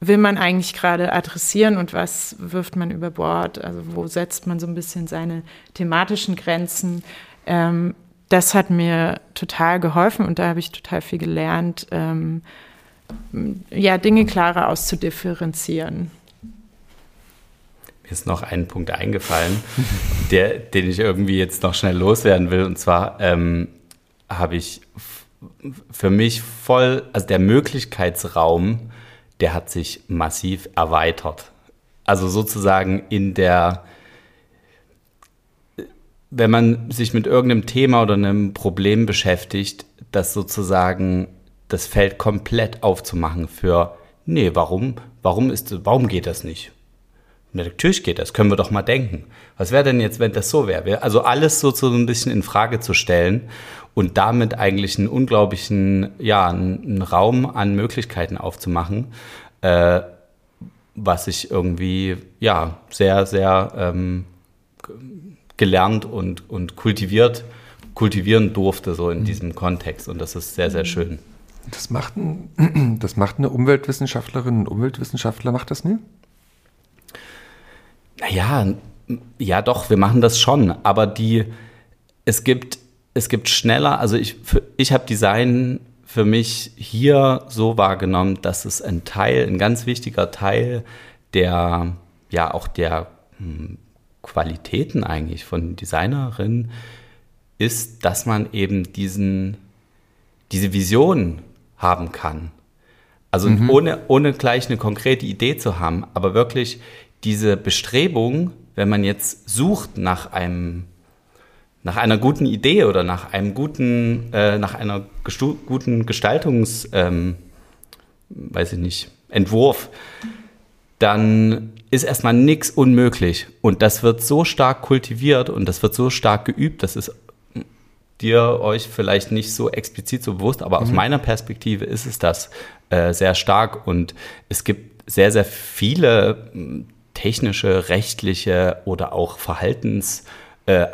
will man eigentlich gerade adressieren und was wirft man über Bord? Also wo setzt man so ein bisschen seine thematischen Grenzen? Ähm, das hat mir total geholfen und da habe ich total viel gelernt, ähm, ja, Dinge klarer auszudifferenzieren. Mir ist noch ein Punkt eingefallen, der, den ich irgendwie jetzt noch schnell loswerden will. Und zwar ähm, habe ich für mich voll, also der Möglichkeitsraum der hat sich massiv erweitert. Also sozusagen in der, wenn man sich mit irgendeinem Thema oder einem Problem beschäftigt, das sozusagen das Feld komplett aufzumachen für, nee, warum, warum ist, warum geht das nicht? Natürlich geht das, können wir doch mal denken. Was wäre denn jetzt, wenn das so wäre? Also alles so, so ein bisschen in Frage zu stellen und damit eigentlich einen unglaublichen, ja, einen Raum an Möglichkeiten aufzumachen, äh, was ich irgendwie, ja, sehr, sehr ähm, gelernt und, und kultiviert, kultivieren durfte, so in mhm. diesem Kontext. Und das ist sehr, sehr schön. Das macht, ein, das macht eine Umweltwissenschaftlerin, ein Umweltwissenschaftler, macht das nicht? Naja, ja doch, wir machen das schon, aber die, es gibt es gibt schneller, also ich, ich habe Design für mich hier so wahrgenommen, dass es ein Teil, ein ganz wichtiger Teil der, ja auch der hm, Qualitäten eigentlich von Designerinnen ist, dass man eben diesen, diese Vision haben kann. Also mhm. ohne, ohne gleich eine konkrete Idee zu haben, aber wirklich diese Bestrebung, wenn man jetzt sucht nach einem nach einer guten Idee oder nach einem guten, äh, nach einer guten Gestaltungs, ähm, weiß ich nicht, Entwurf, dann ist erstmal nichts unmöglich. Und das wird so stark kultiviert und das wird so stark geübt, das ist dir euch vielleicht nicht so explizit so bewusst, aber mhm. aus meiner Perspektive ist es das äh, sehr stark und es gibt sehr, sehr viele technische, rechtliche oder auch Verhaltens- äh,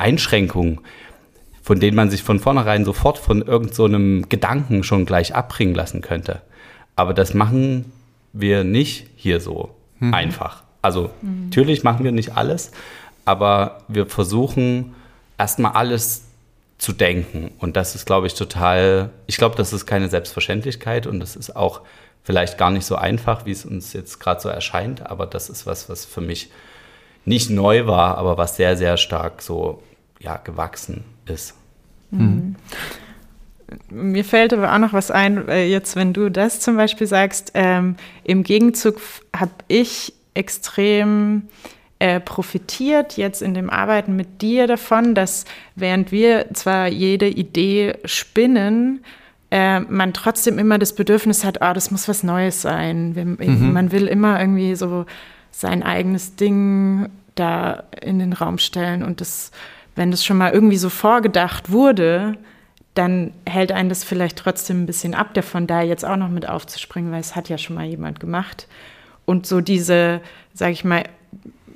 von denen man sich von vornherein sofort von irgendeinem so Gedanken schon gleich abbringen lassen könnte. Aber das machen wir nicht hier so mhm. einfach. Also mhm. natürlich machen wir nicht alles, aber wir versuchen erstmal alles zu denken. Und das ist, glaube ich, total, ich glaube, das ist keine Selbstverständlichkeit und das ist auch vielleicht gar nicht so einfach, wie es uns jetzt gerade so erscheint, aber das ist was, was für mich nicht neu war, aber was sehr, sehr stark so ja, gewachsen ist. Mhm. Mir fällt aber auch noch was ein, jetzt wenn du das zum Beispiel sagst, ähm, im Gegenzug habe ich extrem äh, profitiert jetzt in dem Arbeiten mit dir davon, dass während wir zwar jede Idee spinnen, äh, man trotzdem immer das Bedürfnis hat, oh, das muss was Neues sein. Wir, mhm. Man will immer irgendwie so sein eigenes Ding da in den Raum stellen. Und das, wenn das schon mal irgendwie so vorgedacht wurde, dann hält einen das vielleicht trotzdem ein bisschen ab, davon da jetzt auch noch mit aufzuspringen, weil es hat ja schon mal jemand gemacht. Und so diese, sage ich mal,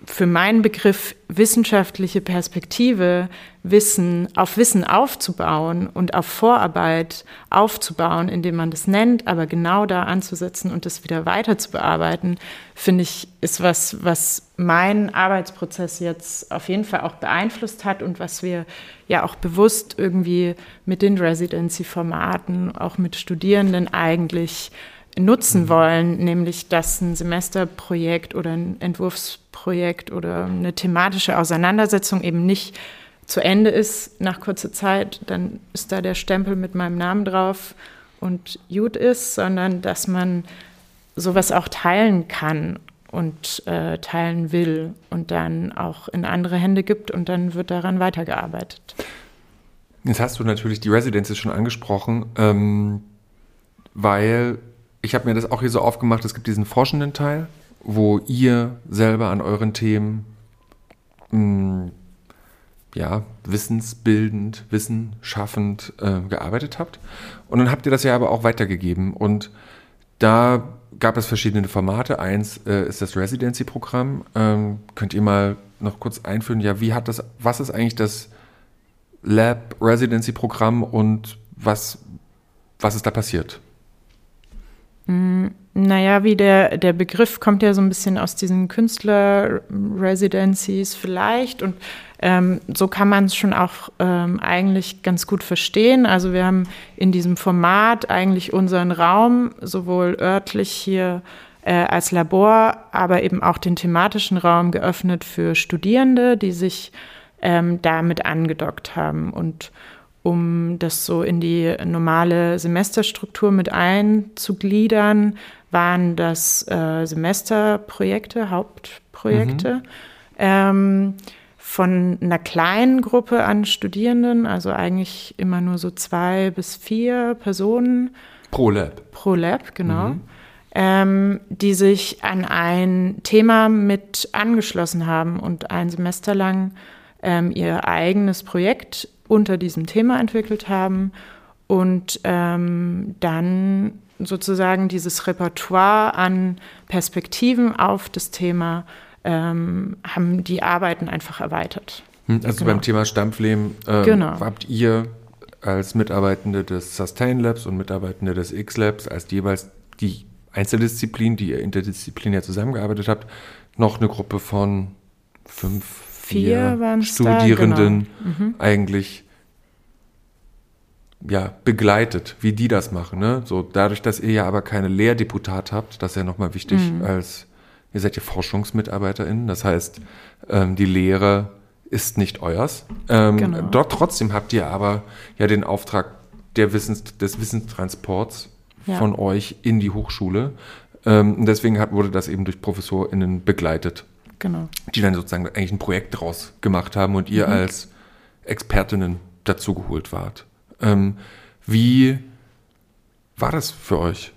für meinen Begriff wissenschaftliche Perspektive, Wissen auf Wissen aufzubauen und auf Vorarbeit aufzubauen, indem man das nennt, aber genau da anzusetzen und das wieder weiter zu bearbeiten, finde ich, ist was, was meinen Arbeitsprozess jetzt auf jeden Fall auch beeinflusst hat und was wir ja auch bewusst irgendwie mit den Residency-Formaten, auch mit Studierenden eigentlich nutzen mhm. wollen, nämlich dass ein Semesterprojekt oder ein Entwurfsprojekt oder eine thematische Auseinandersetzung eben nicht zu Ende ist nach kurzer Zeit, dann ist da der Stempel mit meinem Namen drauf und gut ist, sondern dass man sowas auch teilen kann und äh, teilen will und dann auch in andere Hände gibt und dann wird daran weitergearbeitet. Jetzt hast du natürlich die Residences schon angesprochen, ähm, weil ich habe mir das auch hier so aufgemacht, es gibt diesen forschenden Teil, wo ihr selber an euren Themen mh, hm, ja, wissensbildend, wissenschaffend äh, gearbeitet habt. Und dann habt ihr das ja aber auch weitergegeben. Und da gab es verschiedene Formate. Eins äh, ist das Residency-Programm. Ähm, könnt ihr mal noch kurz einführen? Ja, wie hat das, was ist eigentlich das Lab Residency-Programm und was, was ist da passiert? Mm, naja, wie der, der Begriff kommt ja so ein bisschen aus diesen Künstler-Residencies vielleicht und ähm, so kann man es schon auch ähm, eigentlich ganz gut verstehen. Also wir haben in diesem Format eigentlich unseren Raum sowohl örtlich hier äh, als Labor, aber eben auch den thematischen Raum geöffnet für Studierende, die sich ähm, damit angedockt haben und um das so in die normale Semesterstruktur mit einzugliedern, waren das äh, Semesterprojekte, Hauptprojekte. Mhm. Ähm, von einer kleinen Gruppe an Studierenden, also eigentlich immer nur so zwei bis vier Personen. Pro Lab. Pro Lab, genau. Mhm. Ähm, die sich an ein Thema mit angeschlossen haben und ein Semester lang ähm, ihr eigenes Projekt unter diesem Thema entwickelt haben und ähm, dann sozusagen dieses Repertoire an Perspektiven auf das Thema ähm, haben die Arbeiten einfach erweitert. Hm, also genau. beim Thema Stampflehm äh, genau. habt ihr als Mitarbeitende des Sustain Labs und Mitarbeitende des X-Labs als jeweils die Einzeldisziplin, die ihr interdisziplinär zusammengearbeitet habt, noch eine Gruppe von fünf, vier, vier Studierenden da, genau. mhm. eigentlich ja, begleitet, wie die das machen. Ne? So, dadurch, dass ihr ja aber keine Lehrdeputat habt, das ist ja nochmal wichtig mhm. als ihr seid ja ForschungsmitarbeiterInnen, das heißt, ähm, die Lehre ist nicht euers. Ähm, genau. Dort trotzdem habt ihr aber ja den Auftrag der Wissens, des Wissenstransports ja. von euch in die Hochschule. Ähm, und deswegen hat, wurde das eben durch ProfessorInnen begleitet. Genau. Die dann sozusagen eigentlich ein Projekt daraus gemacht haben und ihr mhm. als Expertinnen dazugeholt wart. Ähm, wie war das für euch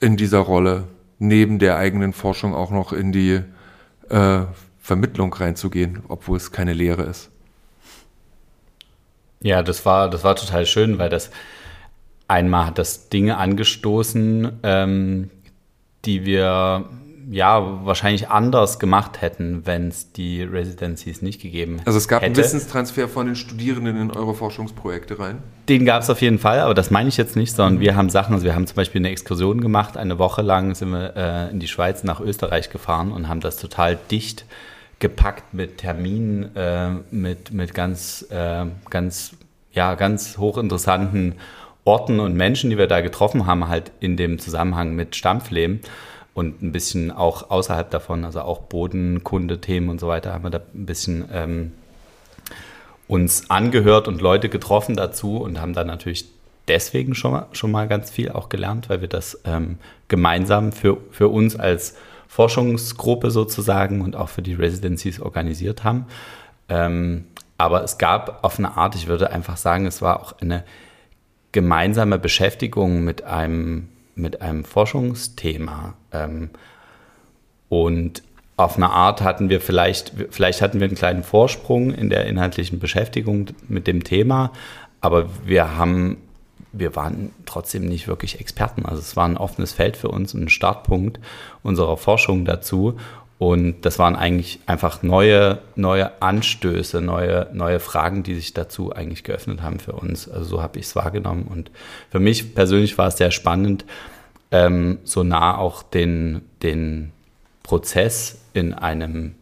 in dieser Rolle? neben der eigenen Forschung auch noch in die äh, Vermittlung reinzugehen, obwohl es keine Lehre ist. Ja, das war, das war total schön, weil das einmal hat das Dinge angestoßen, ähm, die wir ja wahrscheinlich anders gemacht hätten, wenn es die Residencies nicht gegeben hätte. Also es gab hätte. einen Wissenstransfer von den Studierenden in eure Forschungsprojekte rein? Den gab es auf jeden Fall, aber das meine ich jetzt nicht, sondern wir haben Sachen, also wir haben zum Beispiel eine Exkursion gemacht, eine Woche lang sind wir äh, in die Schweiz nach Österreich gefahren und haben das total dicht gepackt mit Terminen, äh, mit, mit ganz, äh, ganz, ja, ganz hochinteressanten Orten und Menschen, die wir da getroffen haben, halt in dem Zusammenhang mit Stampflehm und ein bisschen auch außerhalb davon, also auch Bodenkunde-Themen und so weiter, haben wir da ein bisschen ähm, uns angehört und Leute getroffen dazu und haben dann natürlich deswegen schon mal, schon mal ganz viel auch gelernt, weil wir das ähm, gemeinsam für, für uns als Forschungsgruppe sozusagen und auch für die Residencies organisiert haben. Ähm, aber es gab auf eine Art, ich würde einfach sagen, es war auch eine gemeinsame Beschäftigung mit einem mit einem Forschungsthema. Ähm, und auf eine Art hatten wir vielleicht, vielleicht hatten wir einen kleinen Vorsprung in der inhaltlichen Beschäftigung mit dem Thema, aber wir haben, wir waren trotzdem nicht wirklich Experten. Also es war ein offenes Feld für uns, ein Startpunkt unserer Forschung dazu. Und das waren eigentlich einfach neue, neue Anstöße, neue, neue Fragen, die sich dazu eigentlich geöffnet haben für uns. Also so habe ich es wahrgenommen. Und für mich persönlich war es sehr spannend, ähm, so nah auch den, den Prozess in einem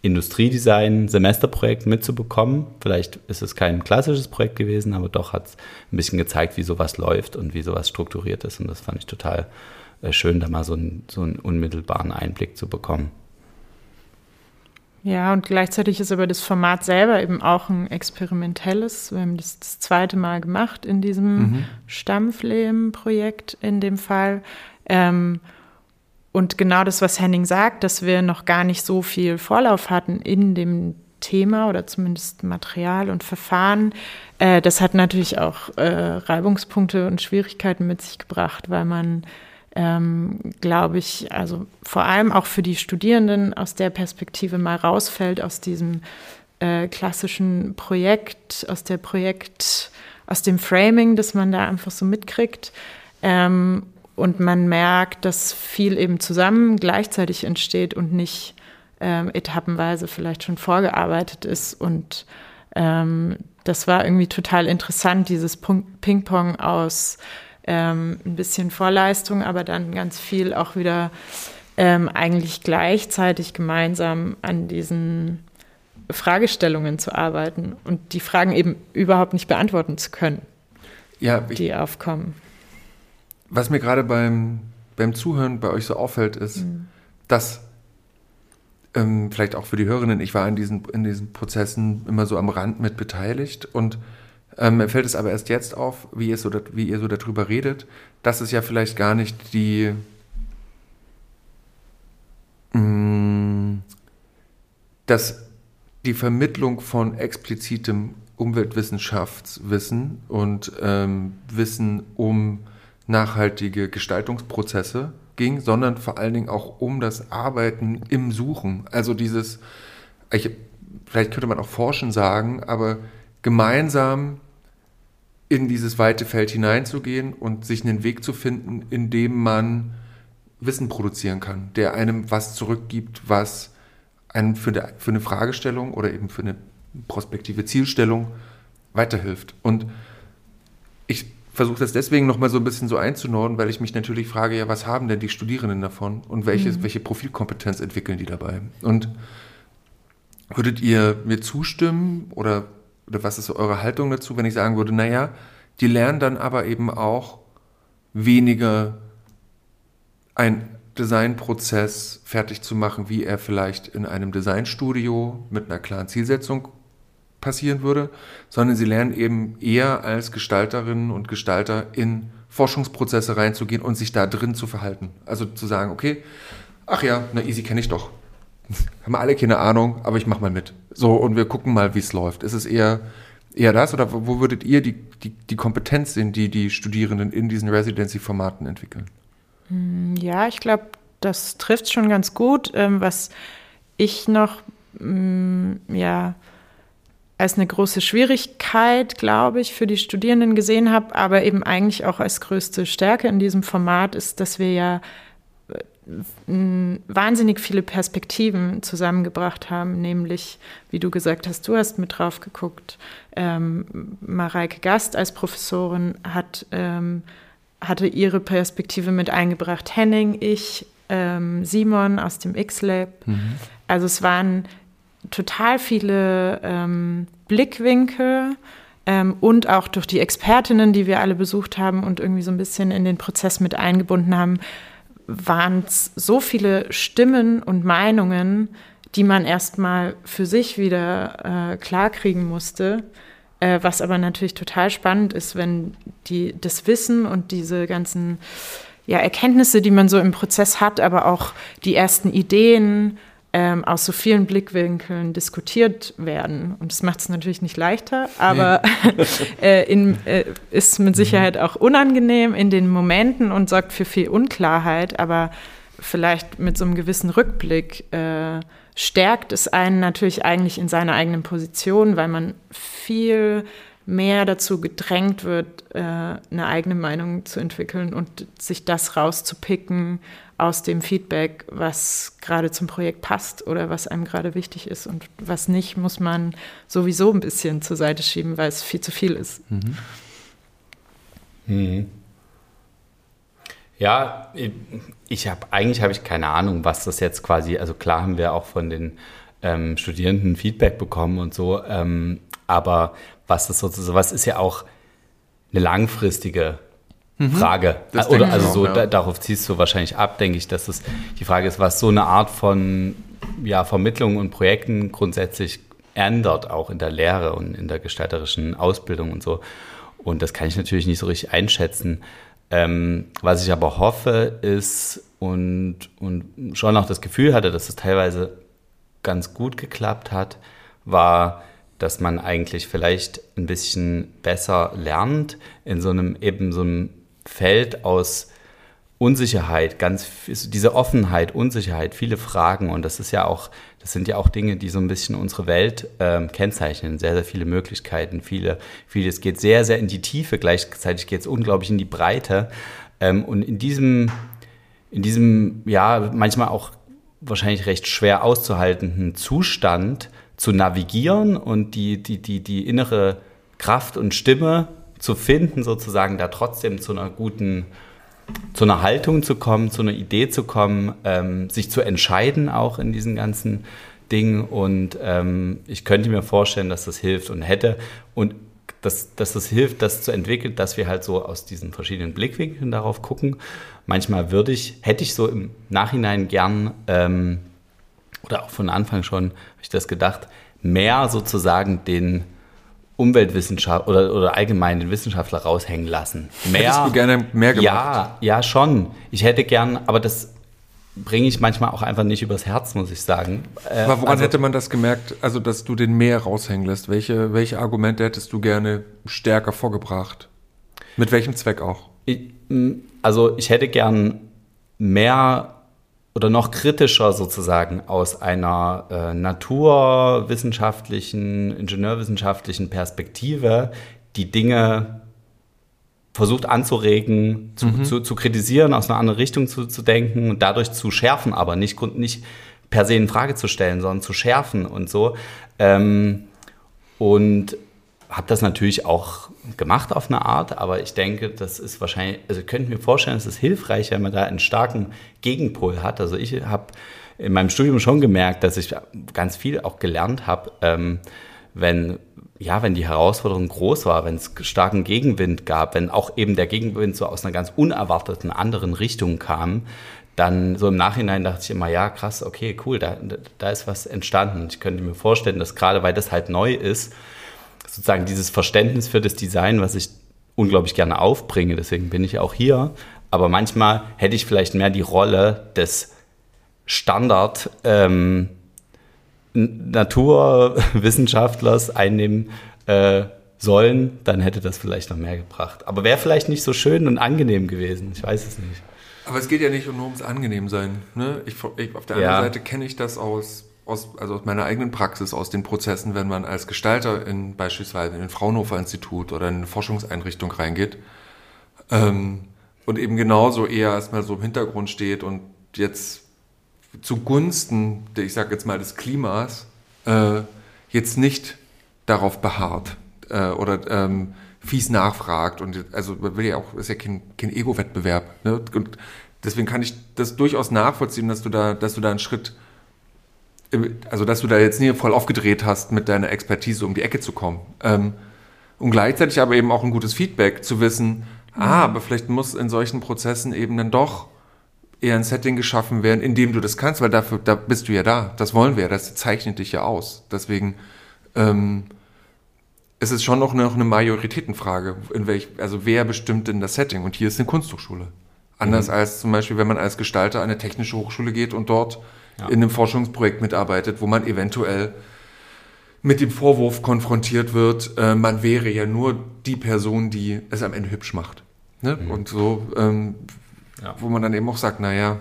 Industriedesign-Semesterprojekt mitzubekommen. Vielleicht ist es kein klassisches Projekt gewesen, aber doch hat es ein bisschen gezeigt, wie sowas läuft und wie sowas strukturiert ist. Und das fand ich total äh, schön, da mal so, ein, so einen unmittelbaren Einblick zu bekommen. Ja, und gleichzeitig ist aber das Format selber eben auch ein experimentelles. Wir haben das das zweite Mal gemacht in diesem mhm. Stammflehm-Projekt in dem Fall. Ähm, und genau das, was Henning sagt, dass wir noch gar nicht so viel Vorlauf hatten in dem Thema oder zumindest Material und Verfahren, äh, das hat natürlich auch äh, Reibungspunkte und Schwierigkeiten mit sich gebracht, weil man ähm, glaube ich, also vor allem auch für die Studierenden aus der Perspektive mal rausfällt aus diesem äh, klassischen Projekt, aus der Projekt, aus dem Framing, das man da einfach so mitkriegt. Ähm, und man merkt, dass viel eben zusammen gleichzeitig entsteht und nicht ähm, etappenweise vielleicht schon vorgearbeitet ist. Und ähm, das war irgendwie total interessant, dieses Ping-Pong aus ähm, ein bisschen Vorleistung, aber dann ganz viel auch wieder ähm, eigentlich gleichzeitig gemeinsam an diesen Fragestellungen zu arbeiten und die Fragen eben überhaupt nicht beantworten zu können, ja, ich, die aufkommen. Was mir gerade beim, beim Zuhören bei euch so auffällt, ist, mhm. dass ähm, vielleicht auch für die Hörerinnen, ich war in diesen, in diesen Prozessen immer so am Rand mit beteiligt und ähm, mir fällt es aber erst jetzt auf, wie ihr, so, wie ihr so darüber redet, dass es ja vielleicht gar nicht die, mh, mm, dass die Vermittlung von explizitem Umweltwissenschaftswissen und ähm, Wissen um nachhaltige Gestaltungsprozesse ging, sondern vor allen Dingen auch um das Arbeiten im Suchen. Also dieses, ich, vielleicht könnte man auch Forschen sagen, aber gemeinsam in dieses weite Feld hineinzugehen und sich einen Weg zu finden, in dem man Wissen produzieren kann, der einem was zurückgibt, was einem für, eine, für eine Fragestellung oder eben für eine prospektive Zielstellung weiterhilft. Und ich versuche das deswegen nochmal so ein bisschen so einzunorden, weil ich mich natürlich frage, ja, was haben denn die Studierenden davon und welche, mhm. welche Profilkompetenz entwickeln die dabei? Und würdet ihr mir zustimmen oder oder was ist eure Haltung dazu, wenn ich sagen würde, naja, die lernen dann aber eben auch weniger ein Designprozess fertig zu machen, wie er vielleicht in einem Designstudio mit einer klaren Zielsetzung passieren würde, sondern sie lernen eben eher als Gestalterinnen und Gestalter in Forschungsprozesse reinzugehen und sich da drin zu verhalten. Also zu sagen, okay, ach ja, na easy kenne ich doch. Haben alle keine Ahnung, aber ich mache mal mit. So, und wir gucken mal, wie es läuft. Ist es eher, eher das oder wo würdet ihr die, die, die Kompetenz sehen, die die Studierenden in diesen Residency-Formaten entwickeln? Hm, ja, ich glaube, das trifft schon ganz gut. Ähm, was ich noch, hm, ja, als eine große Schwierigkeit, glaube ich, für die Studierenden gesehen habe, aber eben eigentlich auch als größte Stärke in diesem Format ist, dass wir ja wahnsinnig viele Perspektiven zusammengebracht haben, nämlich, wie du gesagt hast, du hast mit drauf geguckt. Ähm, Mareike Gast als Professorin hat, ähm, hatte ihre Perspektive mit eingebracht, Henning, ich, ähm, Simon aus dem X-Lab. Mhm. Also es waren total viele ähm, Blickwinkel ähm, und auch durch die Expertinnen, die wir alle besucht haben und irgendwie so ein bisschen in den Prozess mit eingebunden haben, waren es so viele Stimmen und Meinungen, die man erstmal für sich wieder äh, klarkriegen musste. Äh, was aber natürlich total spannend ist, wenn die, das Wissen und diese ganzen ja, Erkenntnisse, die man so im Prozess hat, aber auch die ersten Ideen ähm, aus so vielen Blickwinkeln diskutiert werden. Und das macht es natürlich nicht leichter, aber nee. äh, in, äh, ist mit Sicherheit auch unangenehm in den Momenten und sorgt für viel Unklarheit, aber vielleicht mit so einem gewissen Rückblick äh, stärkt es einen natürlich eigentlich in seiner eigenen Position, weil man viel mehr dazu gedrängt wird, äh, eine eigene Meinung zu entwickeln und sich das rauszupicken aus dem Feedback, was gerade zum Projekt passt oder was einem gerade wichtig ist und was nicht, muss man sowieso ein bisschen zur Seite schieben, weil es viel zu viel ist. Mhm. Mhm. Ja, ich habe eigentlich habe ich keine Ahnung, was das jetzt quasi. Also klar haben wir auch von den ähm, Studierenden Feedback bekommen und so. Ähm, aber was ist sozusagen, was ist ja auch eine langfristige mhm. Frage. Das Oder also so, auch, ja. da, darauf ziehst du wahrscheinlich ab, denke ich, dass es die Frage ist, was so eine Art von ja, Vermittlung und Projekten grundsätzlich ändert, auch in der Lehre und in der gestalterischen Ausbildung und so. Und das kann ich natürlich nicht so richtig einschätzen. Ähm, was ich aber hoffe, ist und, und schon auch das Gefühl hatte, dass es teilweise ganz gut geklappt hat, war, dass man eigentlich vielleicht ein bisschen besser lernt in so einem eben so einem Feld aus Unsicherheit, ganz diese Offenheit, Unsicherheit, viele Fragen und das ist ja auch, das sind ja auch Dinge, die so ein bisschen unsere Welt ähm, kennzeichnen. Sehr, sehr viele Möglichkeiten, viele, vieles geht sehr, sehr in die Tiefe, gleichzeitig geht es unglaublich in die Breite ähm, und in diesem, in diesem, ja, manchmal auch wahrscheinlich recht schwer auszuhaltenden Zustand zu navigieren und die, die, die, die innere Kraft und Stimme zu finden, sozusagen da trotzdem zu einer guten zu einer Haltung zu kommen, zu einer Idee zu kommen, ähm, sich zu entscheiden auch in diesen ganzen Dingen. Und ähm, ich könnte mir vorstellen, dass das hilft und hätte. Und dass, dass das hilft, das zu entwickeln, dass wir halt so aus diesen verschiedenen Blickwinkeln darauf gucken. Manchmal würde ich, hätte ich so im Nachhinein gern, ähm, oder auch von Anfang schon, habe ich das gedacht, mehr sozusagen den Umweltwissenschaft oder, oder allgemein den Wissenschaftler raushängen lassen. Mehr, Hättest du gerne mehr gemacht? Ja, ja, schon. Ich hätte gern, aber das bringe ich manchmal auch einfach nicht übers Herz, muss ich sagen. Äh, aber woran also, hätte man das gemerkt, also dass du den mehr raushängen lässt? Welche, welche Argumente hättest du gerne stärker vorgebracht? Mit welchem Zweck auch? Ich, also ich hätte gern mehr oder noch kritischer sozusagen aus einer äh, naturwissenschaftlichen, ingenieurwissenschaftlichen Perspektive die Dinge versucht anzuregen, zu, mhm. zu, zu, kritisieren, aus einer anderen Richtung zu, zu denken und dadurch zu schärfen, aber nicht, nicht per se in Frage zu stellen, sondern zu schärfen und so. Ähm, und habe das natürlich auch gemacht auf eine Art, aber ich denke, das ist wahrscheinlich, also könnte mir vorstellen, es ist hilfreich, wenn man da einen starken Gegenpol hat. Also ich habe in meinem Studium schon gemerkt, dass ich ganz viel auch gelernt habe, ähm, wenn ja, wenn die Herausforderung groß war, wenn es starken Gegenwind gab, wenn auch eben der Gegenwind so aus einer ganz unerwarteten anderen Richtung kam, dann so im Nachhinein dachte ich immer, ja, krass, okay, cool, da, da ist was entstanden. Ich könnte mir vorstellen, dass gerade weil das halt neu ist, sozusagen dieses Verständnis für das Design, was ich unglaublich gerne aufbringe, deswegen bin ich auch hier. Aber manchmal hätte ich vielleicht mehr die Rolle des Standard ähm, Naturwissenschaftlers einnehmen äh, sollen, dann hätte das vielleicht noch mehr gebracht. Aber wäre vielleicht nicht so schön und angenehm gewesen. Ich weiß es nicht. Aber es geht ja nicht nur ums Angenehmsein. Ne? Ich, ich, auf der anderen ja. Seite kenne ich das aus aus, also aus meiner eigenen Praxis, aus den Prozessen, wenn man als Gestalter in beispielsweise in ein Fraunhofer Institut oder in eine Forschungseinrichtung reingeht ähm, und eben genauso eher erstmal so im Hintergrund steht und jetzt zugunsten, ich sage jetzt mal des Klimas, äh, jetzt nicht darauf beharrt äh, oder ähm, fies nachfragt und also will ja auch ist ja kein, kein Ego-Wettbewerb ne? und deswegen kann ich das durchaus nachvollziehen, dass du da, dass du da einen Schritt also dass du da jetzt nie voll aufgedreht hast, mit deiner Expertise um die Ecke zu kommen. Ähm, und gleichzeitig aber eben auch ein gutes Feedback zu wissen, mhm. ah, aber vielleicht muss in solchen Prozessen eben dann doch eher ein Setting geschaffen werden, in dem du das kannst, weil dafür, da bist du ja da. Das wollen wir, das zeichnet dich ja aus. Deswegen ähm, ist es schon noch eine, eine Majoritätenfrage, in welch, also wer bestimmt denn das Setting? Und hier ist eine Kunsthochschule. Anders mhm. als zum Beispiel, wenn man als Gestalter an eine technische Hochschule geht und dort ja. in einem Forschungsprojekt mitarbeitet, wo man eventuell mit dem Vorwurf konfrontiert wird, äh, man wäre ja nur die Person, die es am Ende hübsch macht. Ne? Mhm. Und so, ähm, ja. wo man dann eben auch sagt, naja,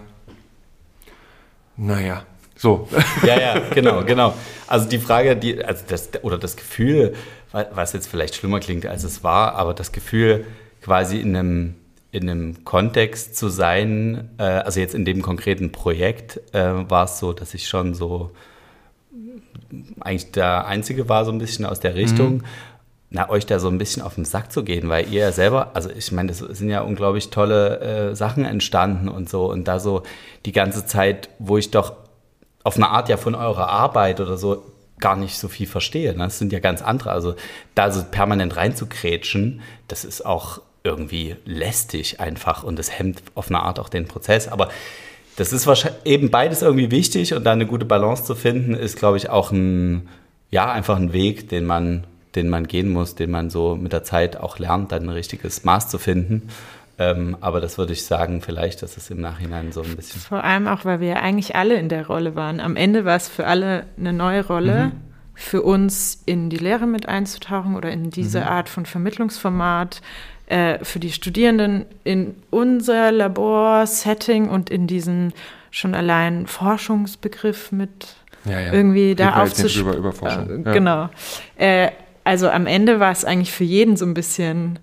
naja, so. Ja, ja, genau, genau. Also die Frage, die, also das, oder das Gefühl, was jetzt vielleicht schlimmer klingt, als es war, aber das Gefühl, quasi in einem in einem Kontext zu sein, äh, also jetzt in dem konkreten Projekt äh, war es so, dass ich schon so eigentlich der Einzige war so ein bisschen aus der Richtung, mhm. na, euch da so ein bisschen auf den Sack zu gehen, weil ihr ja selber, also ich meine, das sind ja unglaublich tolle äh, Sachen entstanden und so und da so die ganze Zeit, wo ich doch auf eine Art ja von eurer Arbeit oder so gar nicht so viel verstehe. Ne? Das sind ja ganz andere. Also da so permanent reinzukrätschen, das ist auch irgendwie lästig einfach und das hemmt auf eine Art auch den Prozess. Aber das ist wahrscheinlich eben beides irgendwie wichtig und da eine gute Balance zu finden, ist, glaube ich, auch ein, ja, einfach ein Weg, den man, den man gehen muss, den man so mit der Zeit auch lernt, dann ein richtiges Maß zu finden. Ähm, aber das würde ich sagen, vielleicht, dass es im Nachhinein so ein bisschen. Vor allem auch, weil wir ja eigentlich alle in der Rolle waren. Am Ende war es für alle eine neue Rolle. Mhm. Für uns in die Lehre mit einzutauchen oder in diese mhm. Art von Vermittlungsformat, äh, für die Studierenden in unser Laborsetting und in diesen schon allein Forschungsbegriff mit ja, ja. irgendwie da aufzuschreiben. Über, über äh, ja. Genau. Äh, also am Ende war es eigentlich für jeden so ein bisschen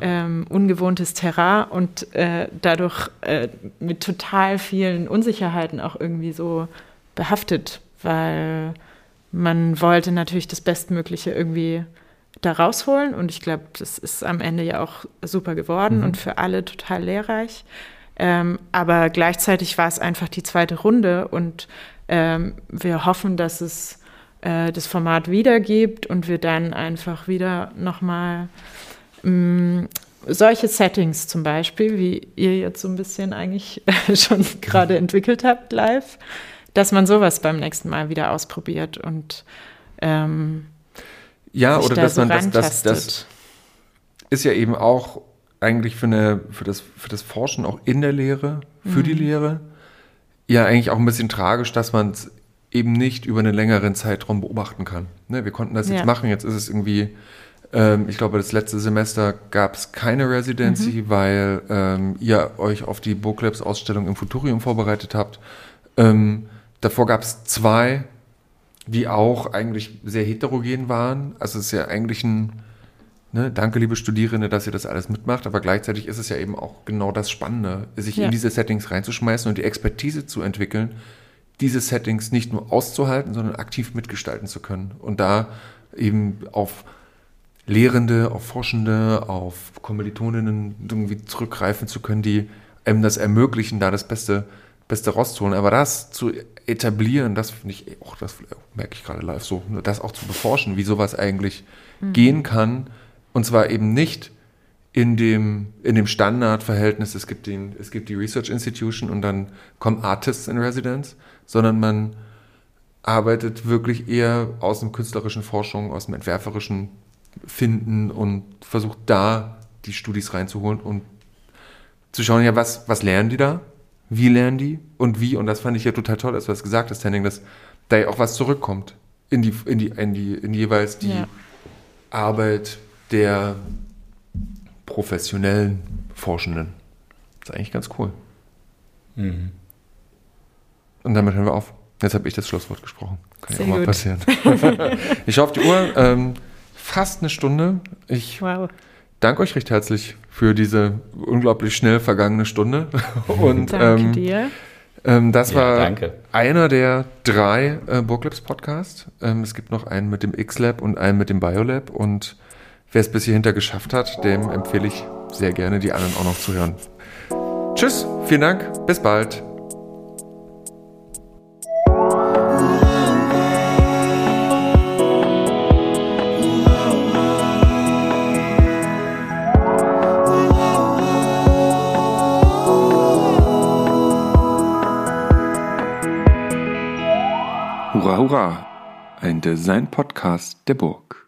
ähm, ungewohntes Terrain und äh, dadurch äh, mit total vielen Unsicherheiten auch irgendwie so behaftet, weil man wollte natürlich das Bestmögliche irgendwie da rausholen und ich glaube, das ist am Ende ja auch super geworden mhm. und für alle total lehrreich. Ähm, aber gleichzeitig war es einfach die zweite Runde und ähm, wir hoffen, dass es äh, das Format wiedergibt und wir dann einfach wieder nochmal Mm, solche Settings zum Beispiel, wie ihr jetzt so ein bisschen eigentlich schon gerade entwickelt habt live, dass man sowas beim nächsten Mal wieder ausprobiert und ähm, ja, oder da dass so man das, das, das ist ja eben auch eigentlich für, eine, für, das, für das Forschen auch in der Lehre, für mhm. die Lehre, ja eigentlich auch ein bisschen tragisch, dass man es eben nicht über einen längeren Zeitraum beobachten kann. Ne, wir konnten das jetzt ja. machen, jetzt ist es irgendwie ähm, ich glaube, das letzte Semester gab es keine Residency, mhm. weil ähm, ihr euch auf die Booklabs-Ausstellung im Futurium vorbereitet habt. Ähm, davor gab es zwei, die auch eigentlich sehr heterogen waren. Also es ist ja eigentlich ein, ne, danke liebe Studierende, dass ihr das alles mitmacht, aber gleichzeitig ist es ja eben auch genau das Spannende, sich ja. in diese Settings reinzuschmeißen und die Expertise zu entwickeln, diese Settings nicht nur auszuhalten, sondern aktiv mitgestalten zu können. Und da eben auf Lehrende, auf Forschende, auf Kommilitoninnen irgendwie zurückgreifen zu können, die einem das ermöglichen, da das Beste, Beste rauszuholen. Aber das zu etablieren, das finde ich, auch das merke ich gerade live so, das auch zu beforschen, wie sowas eigentlich mhm. gehen kann. Und zwar eben nicht in dem, in dem Standardverhältnis, es gibt, den, es gibt die Research Institution und dann kommen Artists in Residence, sondern man arbeitet wirklich eher aus dem künstlerischen Forschung, aus dem entwerferischen finden und versucht da die Studis reinzuholen und zu schauen, ja, was, was lernen die da? Wie lernen die? Und wie? Und das fand ich ja total toll, als du das gesagt hast, Henning, dass da ja auch was zurückkommt in die, in die, in die, in jeweils die ja. Arbeit der professionellen Forschenden. Das ist eigentlich ganz cool. Mhm. Und damit hören wir auf. Jetzt habe ich das Schlusswort gesprochen. Kann Sehr ja auch mal passieren. ich schaue auf die Uhr. Ähm, fast eine Stunde. Ich wow. danke euch recht herzlich für diese unglaublich schnell vergangene Stunde. Und, danke ähm, dir. Ähm, das ja, war danke. einer der drei äh, Burglabs Podcasts. Ähm, es gibt noch einen mit dem X-Lab und einen mit dem Biolab. Und wer es bis hierhinter geschafft hat, dem empfehle ich sehr gerne, die anderen auch noch zu hören. Tschüss, vielen Dank, bis bald. Hurra! Ein Design-Podcast der Burg.